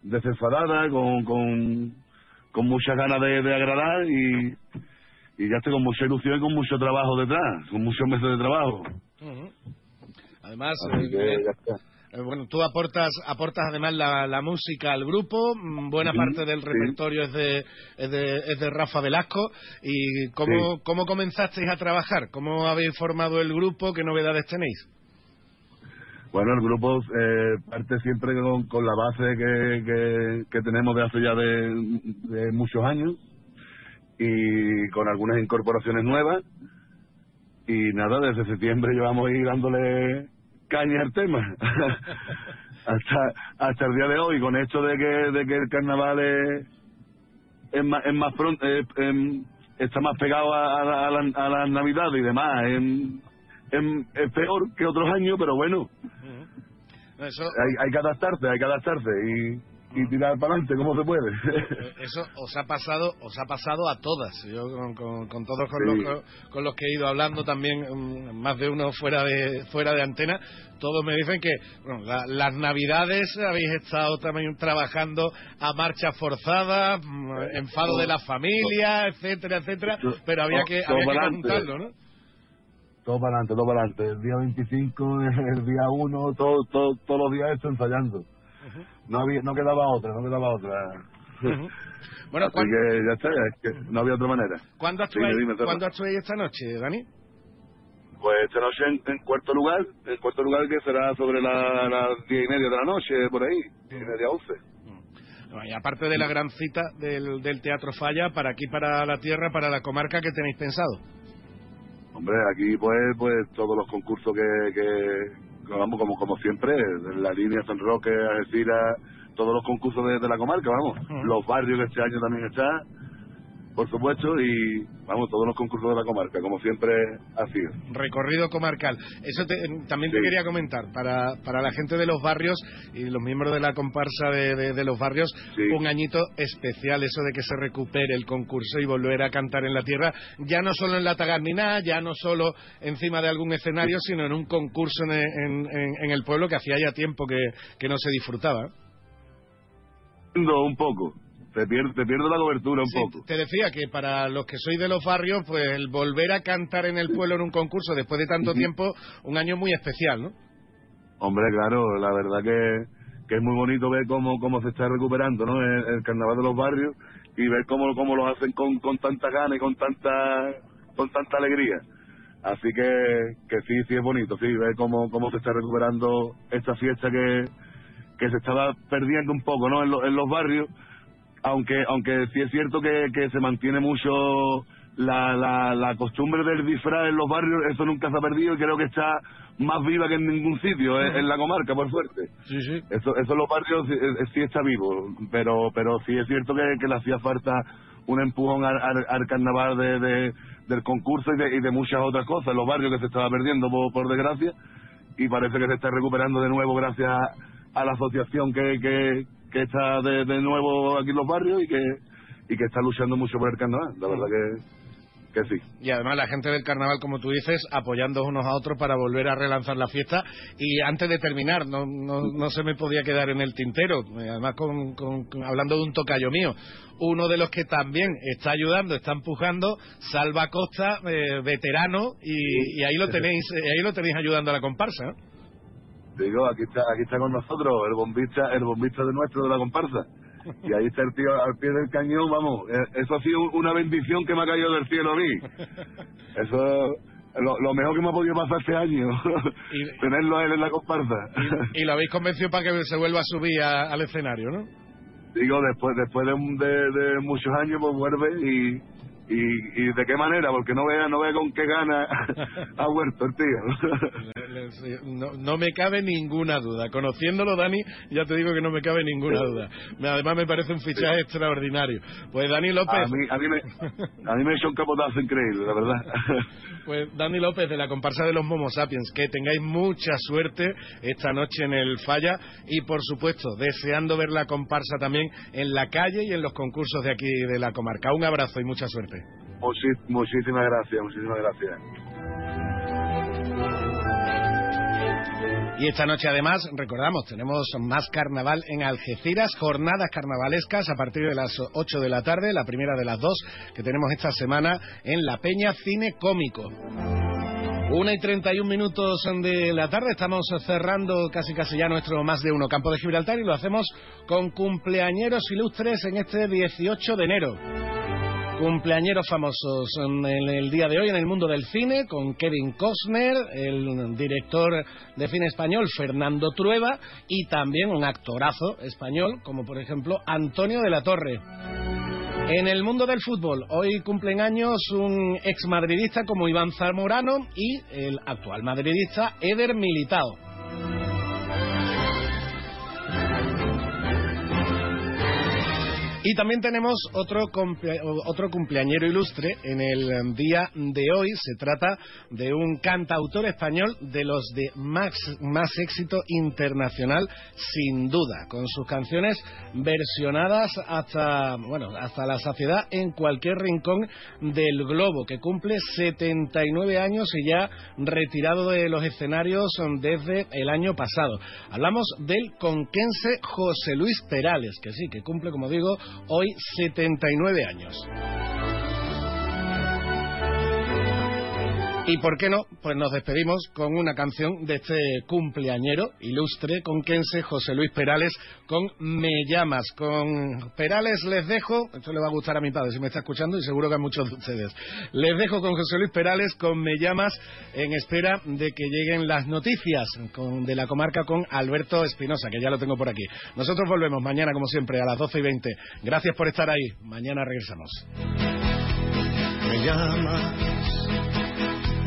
desenfadada, con, con, con muchas ganas de, de agradar y y ya estoy con mucha ilusión y con mucho trabajo detrás, con muchos meses de trabajo. Además, eh, eh, bueno, tú aportas aportas además la, música al grupo, mm, buena parte del repertorio es, de, es, de, es de Rafa Velasco. ¿Y cómo, cómo comenzasteis a trabajar? ¿Cómo habéis formado el grupo? ¿Qué novedades tenéis? Bueno, el grupo eh, parte siempre con, la base que, que, tenemos de hace ya de muchos años y con algunas incorporaciones nuevas. Y nada, desde septiembre llevamos ahí dándole caña al tema. [laughs] hasta hasta el día de hoy, con esto de que, de que el carnaval es, es más, es más pronto, está más pegado a, a, la, a las navidades y demás. Es, peor que otros años, pero bueno. Hay, hay que adaptarse, hay que adaptarse. Y y tirar para adelante como se puede. Eso os ha pasado, os ha pasado a todas. Yo con, con, todos con, los, con, los que he ido hablando también, mm, más de uno fuera de fuera de antena, todos me dicen que bueno, las navidades habéis estado también trabajando a marcha forzada, mm, enfado de la familia, etcétera, etcétera, pero había que, había que ¿no? Todo para adelante, todo para adelante. El día 25, [laughs] el día 1, todo, todo, todos los días esto ensayando no había no quedaba otra no quedaba otra. [laughs] Bueno Así que ya está es que no había otra manera. ¿cuándo actuáis, esta noche Dani? pues esta noche en, cuarto lugar en cuarto lugar que será sobre las la diez y media de la noche por ahí diez y media once. Y aparte de la gran cita del, del Teatro Falla, para aquí, para la tierra, para la comarca, ¿qué tenéis pensado? Hombre, aquí pues pues todos los concursos que, que, vamos, como, como siempre, la línea San Roque, Algeciras, todos los concursos de, la comarca, vamos. Los barrios que este año también está, por supuesto, y vamos, todos los concursos de la comarca, como siempre ha sido. Recorrido comarcal. Eso también te quería comentar, para, para la gente de los barrios y los miembros de la comparsa de, de, los barrios, un añito especial, eso de que se recupere el concurso y volver a cantar en la tierra, ya no solo en la Tagarminá, ya no solo encima de algún escenario, sino en un concurso en, en, el pueblo que hacía ya tiempo que, que no se disfrutaba. Un poco, te pierdo, te pierdo la cobertura un poco. Te decía que para los que sois de los barrios, pues el volver a cantar en el pueblo en un concurso después de tanto tiempo, un año muy especial, ¿no? Hombre, claro, la verdad que, que es muy bonito ver cómo, cómo se está recuperando ¿no? el, carnaval de los barrios y ver cómo, cómo lo hacen con, con tanta gana y con tanta, con tanta alegría. Así que, que sí, sí es bonito, sí, ver cómo, cómo se está recuperando esta fiesta que, que se estaba perdiendo un poco ¿no? en, en los barrios aunque aunque sí es cierto que, que se mantiene mucho la, la, la costumbre del disfraz en los barrios, eso nunca se ha perdido y creo que está más viva que en ningún sitio, eh, en, la comarca, por suerte. Sí, sí. Eso, eso en los barrios sí, está vivo, pero pero sí es cierto que, que le hacía falta un empujón al, carnaval de, de, del concurso y de, y de muchas otras cosas, los barrios que se estaba perdiendo, por, por desgracia, y parece que se está recuperando de nuevo gracias a la asociación que, que, que está de, de, nuevo aquí en los barrios y que y que está luchando mucho por el carnaval. La verdad que, que sí. Y además la gente del carnaval, como tú dices, apoyando unos a otros para volver a relanzar la fiesta. Y antes de terminar, no, no, no se me podía quedar en el tintero, además con, hablando de un tocayo mío, uno de los que también está ayudando, está empujando, Salva Costa, eh, veterano, y, y, ahí lo tenéis, eh, ahí lo tenéis ayudando a la comparsa. Digo, aquí está, aquí está con nosotros el bombista, el bombista de nuestro de la comparsa. Y ahí está el tío al pie del cañón, vamos. Eh, eso ha sido una bendición que me ha caído del cielo a mí. Eso lo, lo mejor que me ha podido pasar este año. [laughs] tenerlo a él en la comparsa. Y, lo habéis convencido para que se vuelva a subir al escenario, ¿no? Digo, después después de, de, de muchos años, pues vuelve y y, y de qué manera, porque no vea, no vea con qué gana [laughs] ha vuelto el tío. No, no, me cabe ninguna duda. Conociéndolo, Dani, ya te digo que no me cabe ninguna duda. Además, me parece un fichaje extraordinario. Pues Dani López. A mí, a mí me, a mí me un capotazo increíble, la verdad. [laughs] Pues Dani López, de la comparsa de los Momo Sapiens, que tengáis mucha suerte esta noche en el Falla y, por supuesto, deseando ver la comparsa también en la calle y en los concursos de aquí de la comarca. Un abrazo y mucha suerte muchísimas gracias, muchísimas gracias. Y esta noche además, recordamos, tenemos más carnaval en Algeciras, jornadas carnavalescas a partir de las 8 de la tarde, la primera de las dos que tenemos esta semana en La Peña Cine Cómico. Una y 31 minutos de la tarde, estamos cerrando casi casi ya nuestro más de uno campo de Gibraltar y lo hacemos con cumpleañeros ilustres en este 18 de enero. Cumpleañeros famosos en el día de hoy en el mundo del cine con Kevin Costner, el director de cine español Fernando Trueba y también un actorazo español como por ejemplo Antonio de la Torre. En el mundo del fútbol, hoy cumplen años un ex madridista como Iván Zamorano y el actual madridista Eder Militao. Y también tenemos otro, otro cumpleañero ilustre en el día de hoy. Se trata de un cantautor español de los de más, más éxito internacional, sin duda, con sus canciones versionadas hasta, bueno, hasta la saciedad en cualquier rincón del globo, que cumple 79 años y ya retirado de los escenarios desde el año pasado. Hablamos del conquense José Luis Perales, que sí, que cumple, como digo, hoy 79 años. Y por qué no, pues nos despedimos con una canción de este cumpleañero ilustre conquense José Luis Perales con Me llamas. Con Perales les dejo, esto le va a gustar a mi padre si me está escuchando y seguro que a muchos de ustedes. Les dejo con José Luis Perales con Me llamas en espera de que lleguen las noticias de la comarca con Alberto Espinosa, que ya lo tengo por aquí. Nosotros volvemos mañana como siempre a las 12 y 20. Gracias por estar ahí. Mañana regresamos. Me llamas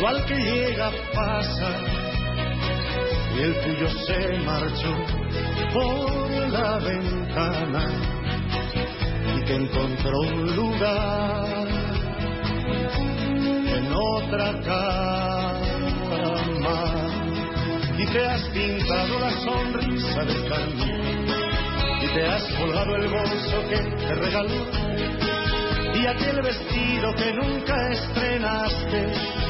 igual que llega, pasa y el tuyo se marchó por la ventana y que encontró un lugar en otra cama y te has pintado la sonrisa de carne y te has colgado el bolso que te regaló y aquel vestido que nunca estrenaste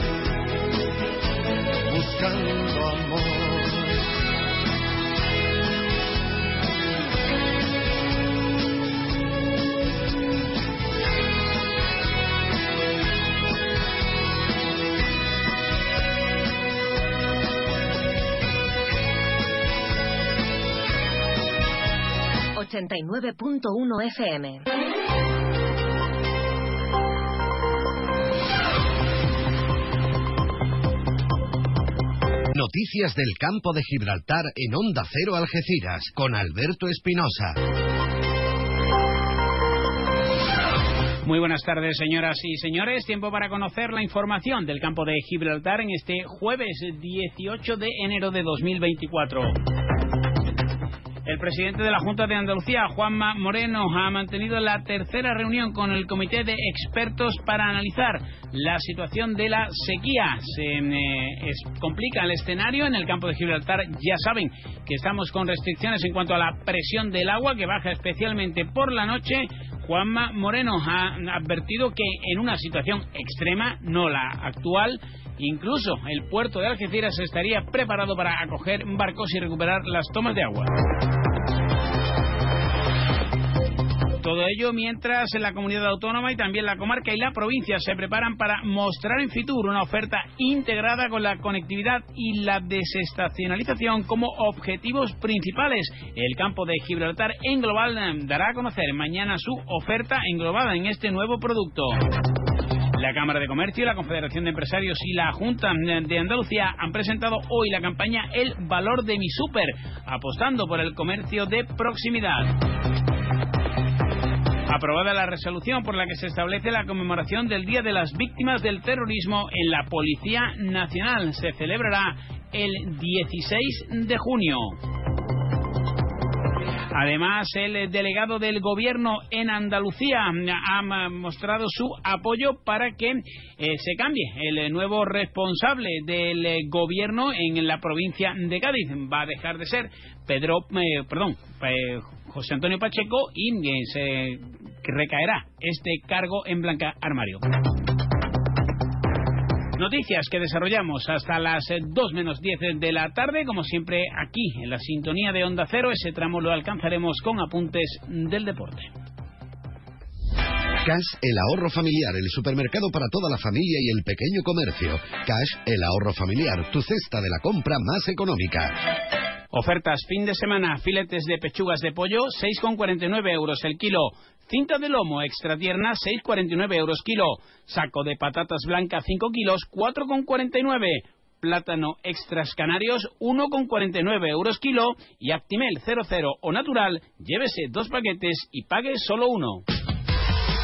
buscando amor 89.1 FM. Noticias del campo de Gibraltar en Onda Cero Algeciras con Alberto Espinosa. Muy buenas tardes, señoras y señores. Tiempo para conocer la información del campo de Gibraltar en este jueves 18 de enero de 2024. El presidente de la Junta de Andalucía, Juanma Moreno, ha mantenido la tercera reunión con el comité de expertos para analizar la situación de la sequía. Se eh, complica el escenario en el campo de Gibraltar. Ya saben que estamos con restricciones en cuanto a la presión del agua, que baja especialmente por la noche. Juanma Moreno ha advertido que en una situación extrema, no la actual, Incluso el puerto de Algeciras estaría preparado para acoger barcos y recuperar las tomas de agua. Todo ello mientras en la comunidad autónoma y también la comarca y la provincia se preparan para mostrar en Fitur una oferta integrada con la conectividad y la desestacionalización como objetivos principales. El campo de Gibraltar en global dará a conocer mañana su oferta englobada en este nuevo producto. La Cámara de Comercio, la Confederación de Empresarios y la Junta de Andalucía han presentado hoy la campaña El valor de mi súper, apostando por el comercio de proximidad. Aprobada la resolución por la que se establece la conmemoración del Día de las Víctimas del Terrorismo en la Policía Nacional. Se celebrará el 16 de junio. Además, el delegado del gobierno en Andalucía ha mostrado su apoyo para que eh, se cambie el nuevo responsable del gobierno en la provincia de Cádiz. Va a dejar de ser Pedro, eh, perdón, José Antonio Pacheco y eh, se recaerá este cargo en Blanca Armario. Noticias que desarrollamos hasta las 2 menos 10 de la tarde, como siempre aquí en la sintonía de Onda Cero. Ese tramo lo alcanzaremos con apuntes del deporte. Cash, el ahorro familiar, el supermercado para toda la familia y el pequeño comercio. Cash, el ahorro familiar, tu cesta de la compra más económica. Ofertas fin de semana, filetes de pechugas de pollo, 6,49 euros el kilo. Cinta de lomo extra tierna, 6,49 euros kilo. Saco de patatas blancas, 5 kilos, 4,49 plátano extras canarios 1,49 euros kilo y Actimel 00 o natural, llévese dos paquetes y pague solo uno.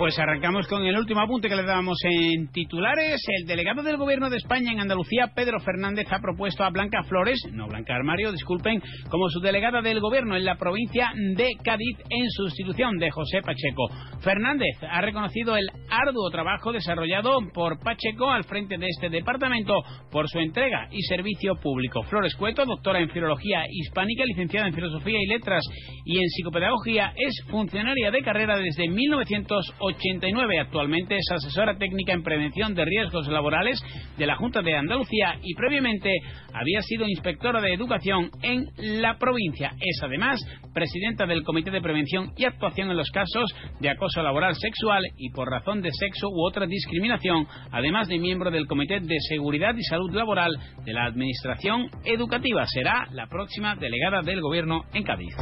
Pues arrancamos con el último apunte que le dábamos en titulares. El delegado del Gobierno de España en Andalucía, Pedro Fernández, ha propuesto a Blanca Flores, no Blanca Armario, disculpen, como su delegada del Gobierno en la provincia de Cádiz en sustitución de José Pacheco. Fernández ha reconocido el arduo trabajo desarrollado por Pacheco al frente de este departamento por su entrega y servicio público. Flores Cueto, doctora en Filología Hispánica, licenciada en Filosofía y Letras y en Psicopedagogía, es funcionaria de carrera desde 1980 89. Actualmente es asesora técnica en prevención de riesgos laborales de la Junta de Andalucía y previamente había sido inspectora de educación en la provincia. Es además presidenta del Comité de Prevención y Actuación en los casos de acoso laboral sexual y por razón de sexo u otra discriminación, además de miembro del Comité de Seguridad y Salud Laboral de la Administración Educativa. Será la próxima delegada del Gobierno en Cádiz.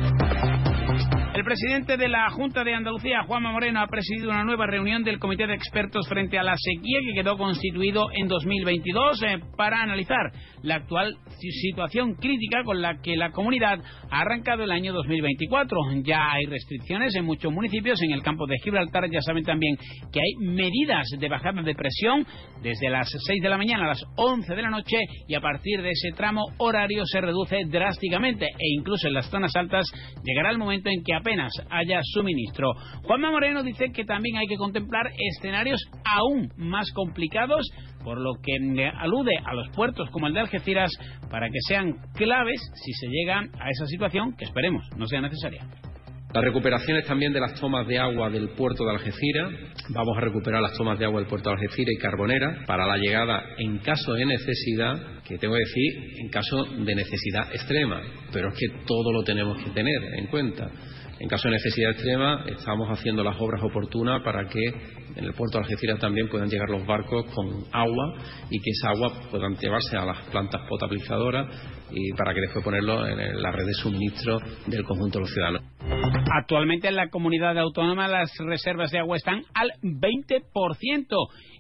El presidente de la Junta de Andalucía, Juanma Moreno, ha presidido una nueva reunión del Comité de Expertos frente a la sequía que quedó constituido en 2022 eh, para analizar la actual situación crítica con la que la comunidad ha arrancado el año 2024. Ya hay restricciones en muchos municipios. En el campo de Gibraltar ya saben también que hay medidas de bajada de presión desde las 6 de la mañana a las 11 de la noche y a partir de ese tramo horario se reduce drásticamente e incluso en las zonas altas llegará el momento en que apenas haya suministro. Juanma Moreno dice que también hay que contemplar escenarios aún más complicados por lo que alude a los puertos como el de Algeciras para que sean claves si se llega a esa situación que esperemos no sea necesaria. Las recuperaciones también de las tomas de agua del puerto de Algeciras. Vamos a recuperar las tomas de agua del puerto de Algeciras y Carbonera para la llegada en caso de necesidad, que tengo que decir, en caso de necesidad extrema. Pero es que todo lo tenemos que tener en cuenta. En caso de necesidad extrema, estamos haciendo las obras oportunas para que en el puerto de Algeciras también puedan llegar los barcos con agua y que esa agua puedan llevarse a las plantas potabilizadoras y para que después ponerlo en la red de suministro del conjunto de los ciudadanos. Actualmente en la comunidad autónoma las reservas de agua están al 20%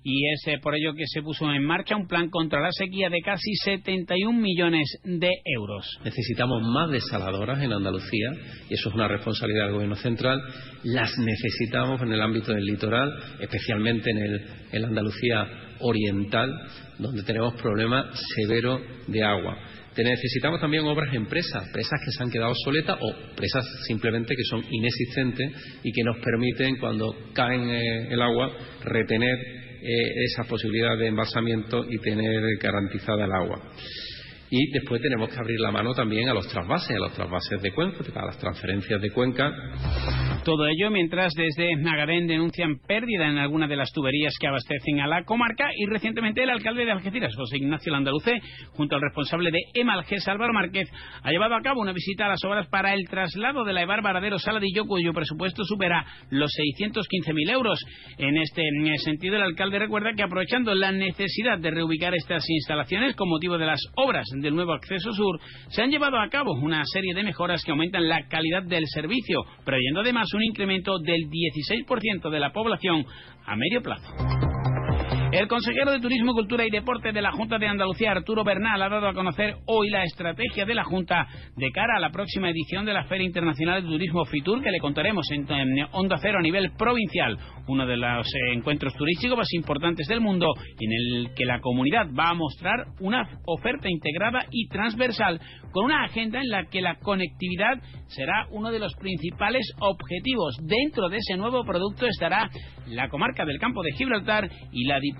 y es eh, por ello que se puso en marcha un plan contra la sequía de casi 71 millones de euros. Necesitamos más desaladoras en Andalucía y eso es una responsabilidad del Gobierno central. Las necesitamos en el ámbito del litoral, especialmente en, el, en Andalucía oriental, donde tenemos problemas severos de agua necesitamos también obras en presas, que se han quedado soletas o presas simplemente que son inexistentes y que nos permiten, cuando caen eh, el agua, retener eh, esa posibilidad de embalsamiento y tener garantizada el agua. Y después tenemos que abrir la mano también a los trasvases, a los trasvases de cuenca, a las transferencias de cuenca Todo ello mientras desde Nagarén denuncian pérdida en alguna de las tuberías que abastecen a la comarca y recientemente el alcalde de Algeciras, José Ignacio Landaluce, junto al responsable de Emalges, Álvaro Márquez, ha llevado a cabo una visita a las obras para el traslado de la Ebar Varadero Saladillo, cuyo presupuesto supera los 615.000 euros. En este sentido, el alcalde recuerda que aprovechando la necesidad de reubicar estas instalaciones con motivo de las obras del nuevo acceso sur, se han llevado a cabo una serie de mejoras que aumentan la calidad del servicio, previendo además incremento del 16% de la población a medio plazo. El consejero de Turismo, Cultura y Deporte de la Junta de Andalucía, Arturo Bernal, ha dado a conocer hoy la estrategia de la Junta de cara a la próxima edición de la Feria Internacional de Turismo FITUR, que le contaremos en, Onda Cero a nivel provincial, uno de los encuentros turísticos más importantes del mundo, en el que la comunidad va a mostrar una oferta integrada y transversal con una agenda en la que la conectividad será uno de los principales objetivos. Dentro de ese nuevo producto estará la comarca del campo de Gibraltar y la Diputación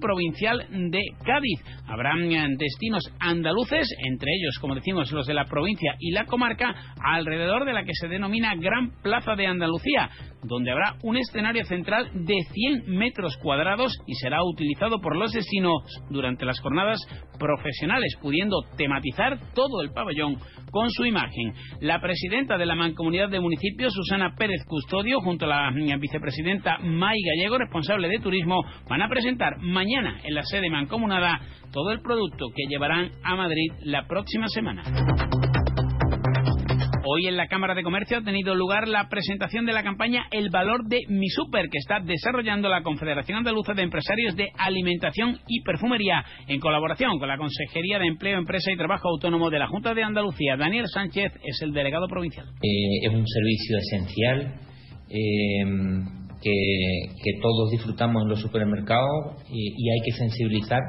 Provincial de Cádiz. Habrán eh, destinos andaluces, entre ellos, como decimos, los de la provincia y la comarca, alrededor de la que se denomina Gran Plaza de Andalucía, donde habrá un escenario central de 100 metros cuadrados y será utilizado por los destinos durante las jornadas profesionales, pudiendo tematizar todo el pabellón con su imagen. La presidenta de la Mancomunidad de Municipios, Susana Pérez Custodio, junto a la mm, vicepresidenta May Gallego, responsable de turismo, van a presentar mañana en la sede mancomunada todo el producto que llevarán a Madrid la próxima semana. Hoy en la Cámara de Comercio ha tenido lugar la presentación de la campaña El Valor de Mi Super, que está desarrollando la Confederación Andaluza de Empresarios de Alimentación y Perfumería, en colaboración con la Consejería de Empleo, Empresa y Trabajo Autónomo de la Junta de Andalucía. Daniel Sánchez es el delegado provincial. Eh, es un servicio esencial. Eh, que, todos disfrutamos en los supermercados y hay que sensibilizar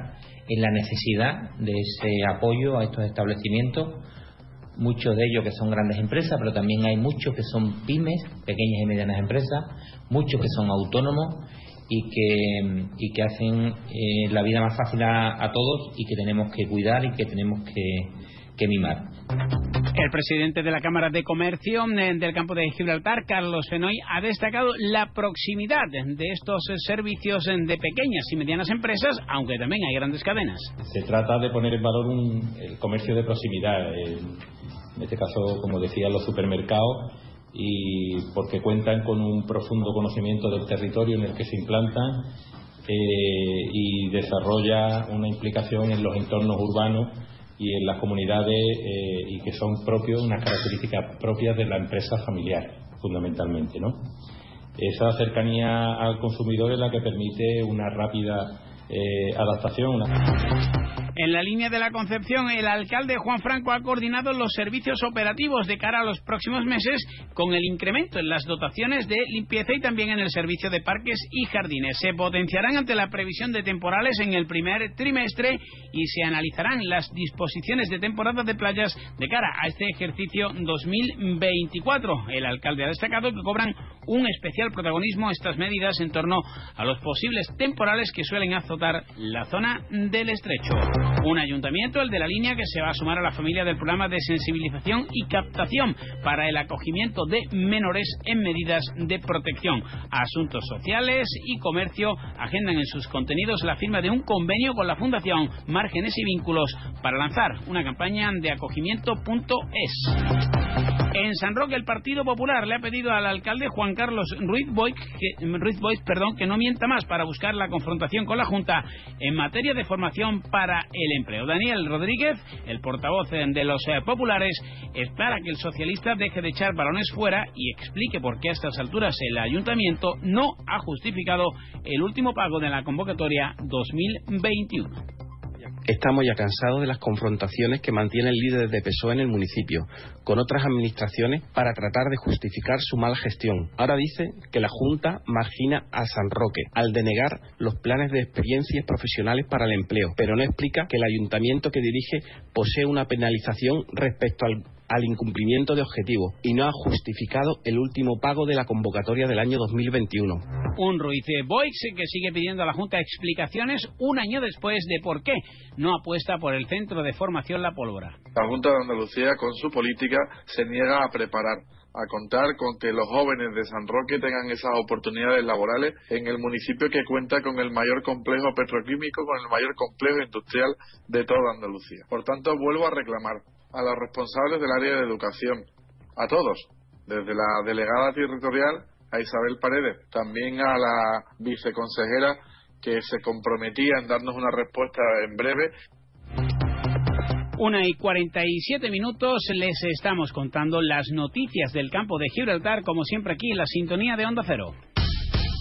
en la necesidad de ese apoyo a estos establecimientos muchos de ellos que son grandes empresas, pero también hay muchos que son pymes, pequeñas y medianas empresas, muchos que son autónomos y que, y que hacen eh, la vida más fácil a, todos y que tenemos que cuidar y que tenemos que mimar. El presidente de la Cámara de Comercio eh, del campo de Gibraltar, Carlos Fenoy, ha destacado la proximidad de estos servicios de pequeñas y medianas empresas, aunque también hay grandes cadenas. Se trata de poner en valor un, el comercio de proximidad, en este caso, como decía, los supermercados, y porque cuentan con un profundo conocimiento del territorio en el que se implantan eh, y desarrolla una implicación en los entornos urbanos y en las comunidades eh, y que son propios, unas características propias de la empresa familiar, fundamentalmente, ¿no? Esa cercanía al consumidor es la que permite una rápida eh, adaptación. En la línea de la Concepción, el alcalde Juan Franco ha coordinado los servicios operativos de cara a los próximos meses con el incremento en las dotaciones de limpieza y también en el servicio de parques y jardines. Se potenciarán ante la previsión de temporales en el primer trimestre y se analizarán las disposiciones de temporada de playas de cara a este ejercicio 2024. El alcalde ha destacado que cobran un especial protagonismo estas medidas en torno a los posibles temporales que suelen azotar la zona del estrecho. Un ayuntamiento, el de la línea, que se va a sumar a la familia del programa de sensibilización y captación para el acogimiento de menores en medidas de protección. Asuntos sociales y comercio agendan en sus contenidos la firma de un convenio con la Fundación Márgenes y Vínculos para lanzar una campaña de acogimiento.es. En San Roque, el Partido Popular le ha pedido al alcalde Juan Carlos Ruiz Boix que, Ruiz perdón, que no mienta más para buscar la confrontación con la Junta en materia de formación para el empleo. Daniel Rodríguez, el portavoz de los eh, populares, espera que el socialista deje de echar balones fuera y explique por qué a estas alturas el ayuntamiento no ha justificado el último pago de la convocatoria 2021. Estamos ya cansados de las confrontaciones que mantiene el líder de PSOE en el municipio con otras administraciones para tratar de justificar su mala gestión. Ahora dice que la Junta margina a San Roque al denegar los planes de experiencias profesionales para el empleo, pero no explica que el ayuntamiento que dirige posee una penalización respecto al al incumplimiento de objetivos y no ha justificado el último pago de la convocatoria del año 2021. Un Ruiz Boix que sigue pidiendo a la Junta explicaciones un año después de por qué no apuesta por el centro de formación La Pólvora. La Junta de Andalucía con su política se niega a preparar a contar con que los jóvenes de San Roque tengan esas oportunidades laborales en el municipio que cuenta con el mayor complejo petroquímico, con el mayor complejo industrial de toda Andalucía. Por tanto, vuelvo a reclamar a los responsables del área de educación, a todos, desde la delegada territorial a Isabel Paredes, también a la viceconsejera que se comprometía en darnos una respuesta en breve una y 47 minutos les estamos contando las noticias del campo de Gibraltar, como siempre aquí en la sintonía de Onda Cero.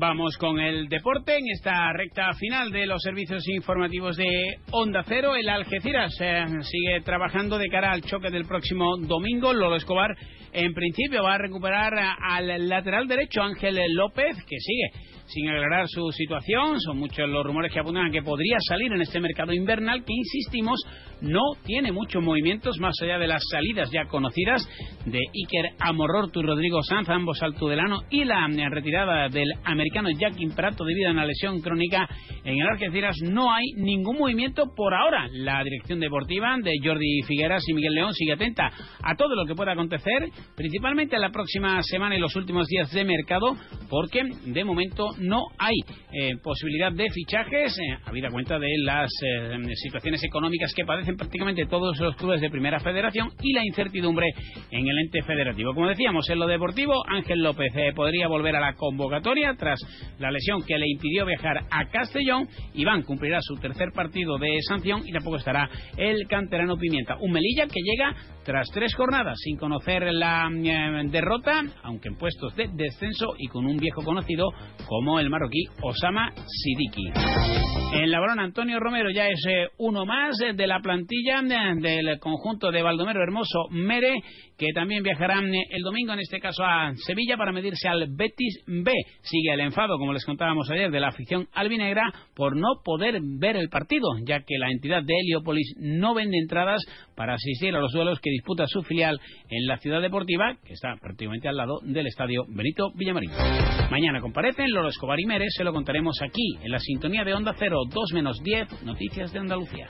Vamos con el deporte en esta recta final de los servicios informativos de Onda Cero. El Algeciras eh, sigue trabajando de cara al choque del próximo domingo. Lolo Escobar, en principio, va a recuperar al lateral derecho Ángel López, que sigue sin aclarar su situación. Son muchos los rumores que apuntan a que podría salir en este mercado invernal que, insistimos, no tiene muchos movimientos más allá de las salidas ya conocidas de Iker Amorortu y Rodrigo Sanz, ambos al Tudelano, y la retirada del americano Jackin Prato debido a una lesión crónica en el Algeciras. No hay ningún movimiento por ahora. La dirección deportiva de Jordi Figueras y Miguel León sigue atenta a todo lo que pueda acontecer, principalmente la próxima semana y los últimos días de mercado, porque de momento no hay eh, posibilidad de fichajes, eh, habida cuenta de las eh, situaciones económicas que padecen prácticamente todos los clubes de Primera Federación y la incertidumbre en el ente federativo. Como decíamos, en lo deportivo, Ángel López podría volver a la convocatoria tras la lesión que le impidió viajar a Castellón. Iván cumplirá su tercer partido de sanción y tampoco estará el canterano Pimienta. Un Melilla que llega tras tres jornadas sin conocer la derrota, aunque en puestos de descenso y con un viejo conocido como el marroquí Osama Sidiki. En la Antonio Romero ya es eh, uno más de la plantilla eh, del conjunto de Baldomero Hermoso Mere que también viajarán el domingo, en este caso a Sevilla, para medirse al Betis B. Sigue el enfado, como les contábamos ayer, de la afición albinegra por no poder ver el partido, ya que la entidad de Heliópolis no vende entradas para asistir a los duelos que disputa su filial en la ciudad deportiva, que está prácticamente al lado del estadio Benito Villamarín. Mañana comparecen Loro Escobar y Mérez, se lo contaremos aquí, en la sintonía de Onda Cero, 2 menos 10, Noticias de Andalucía.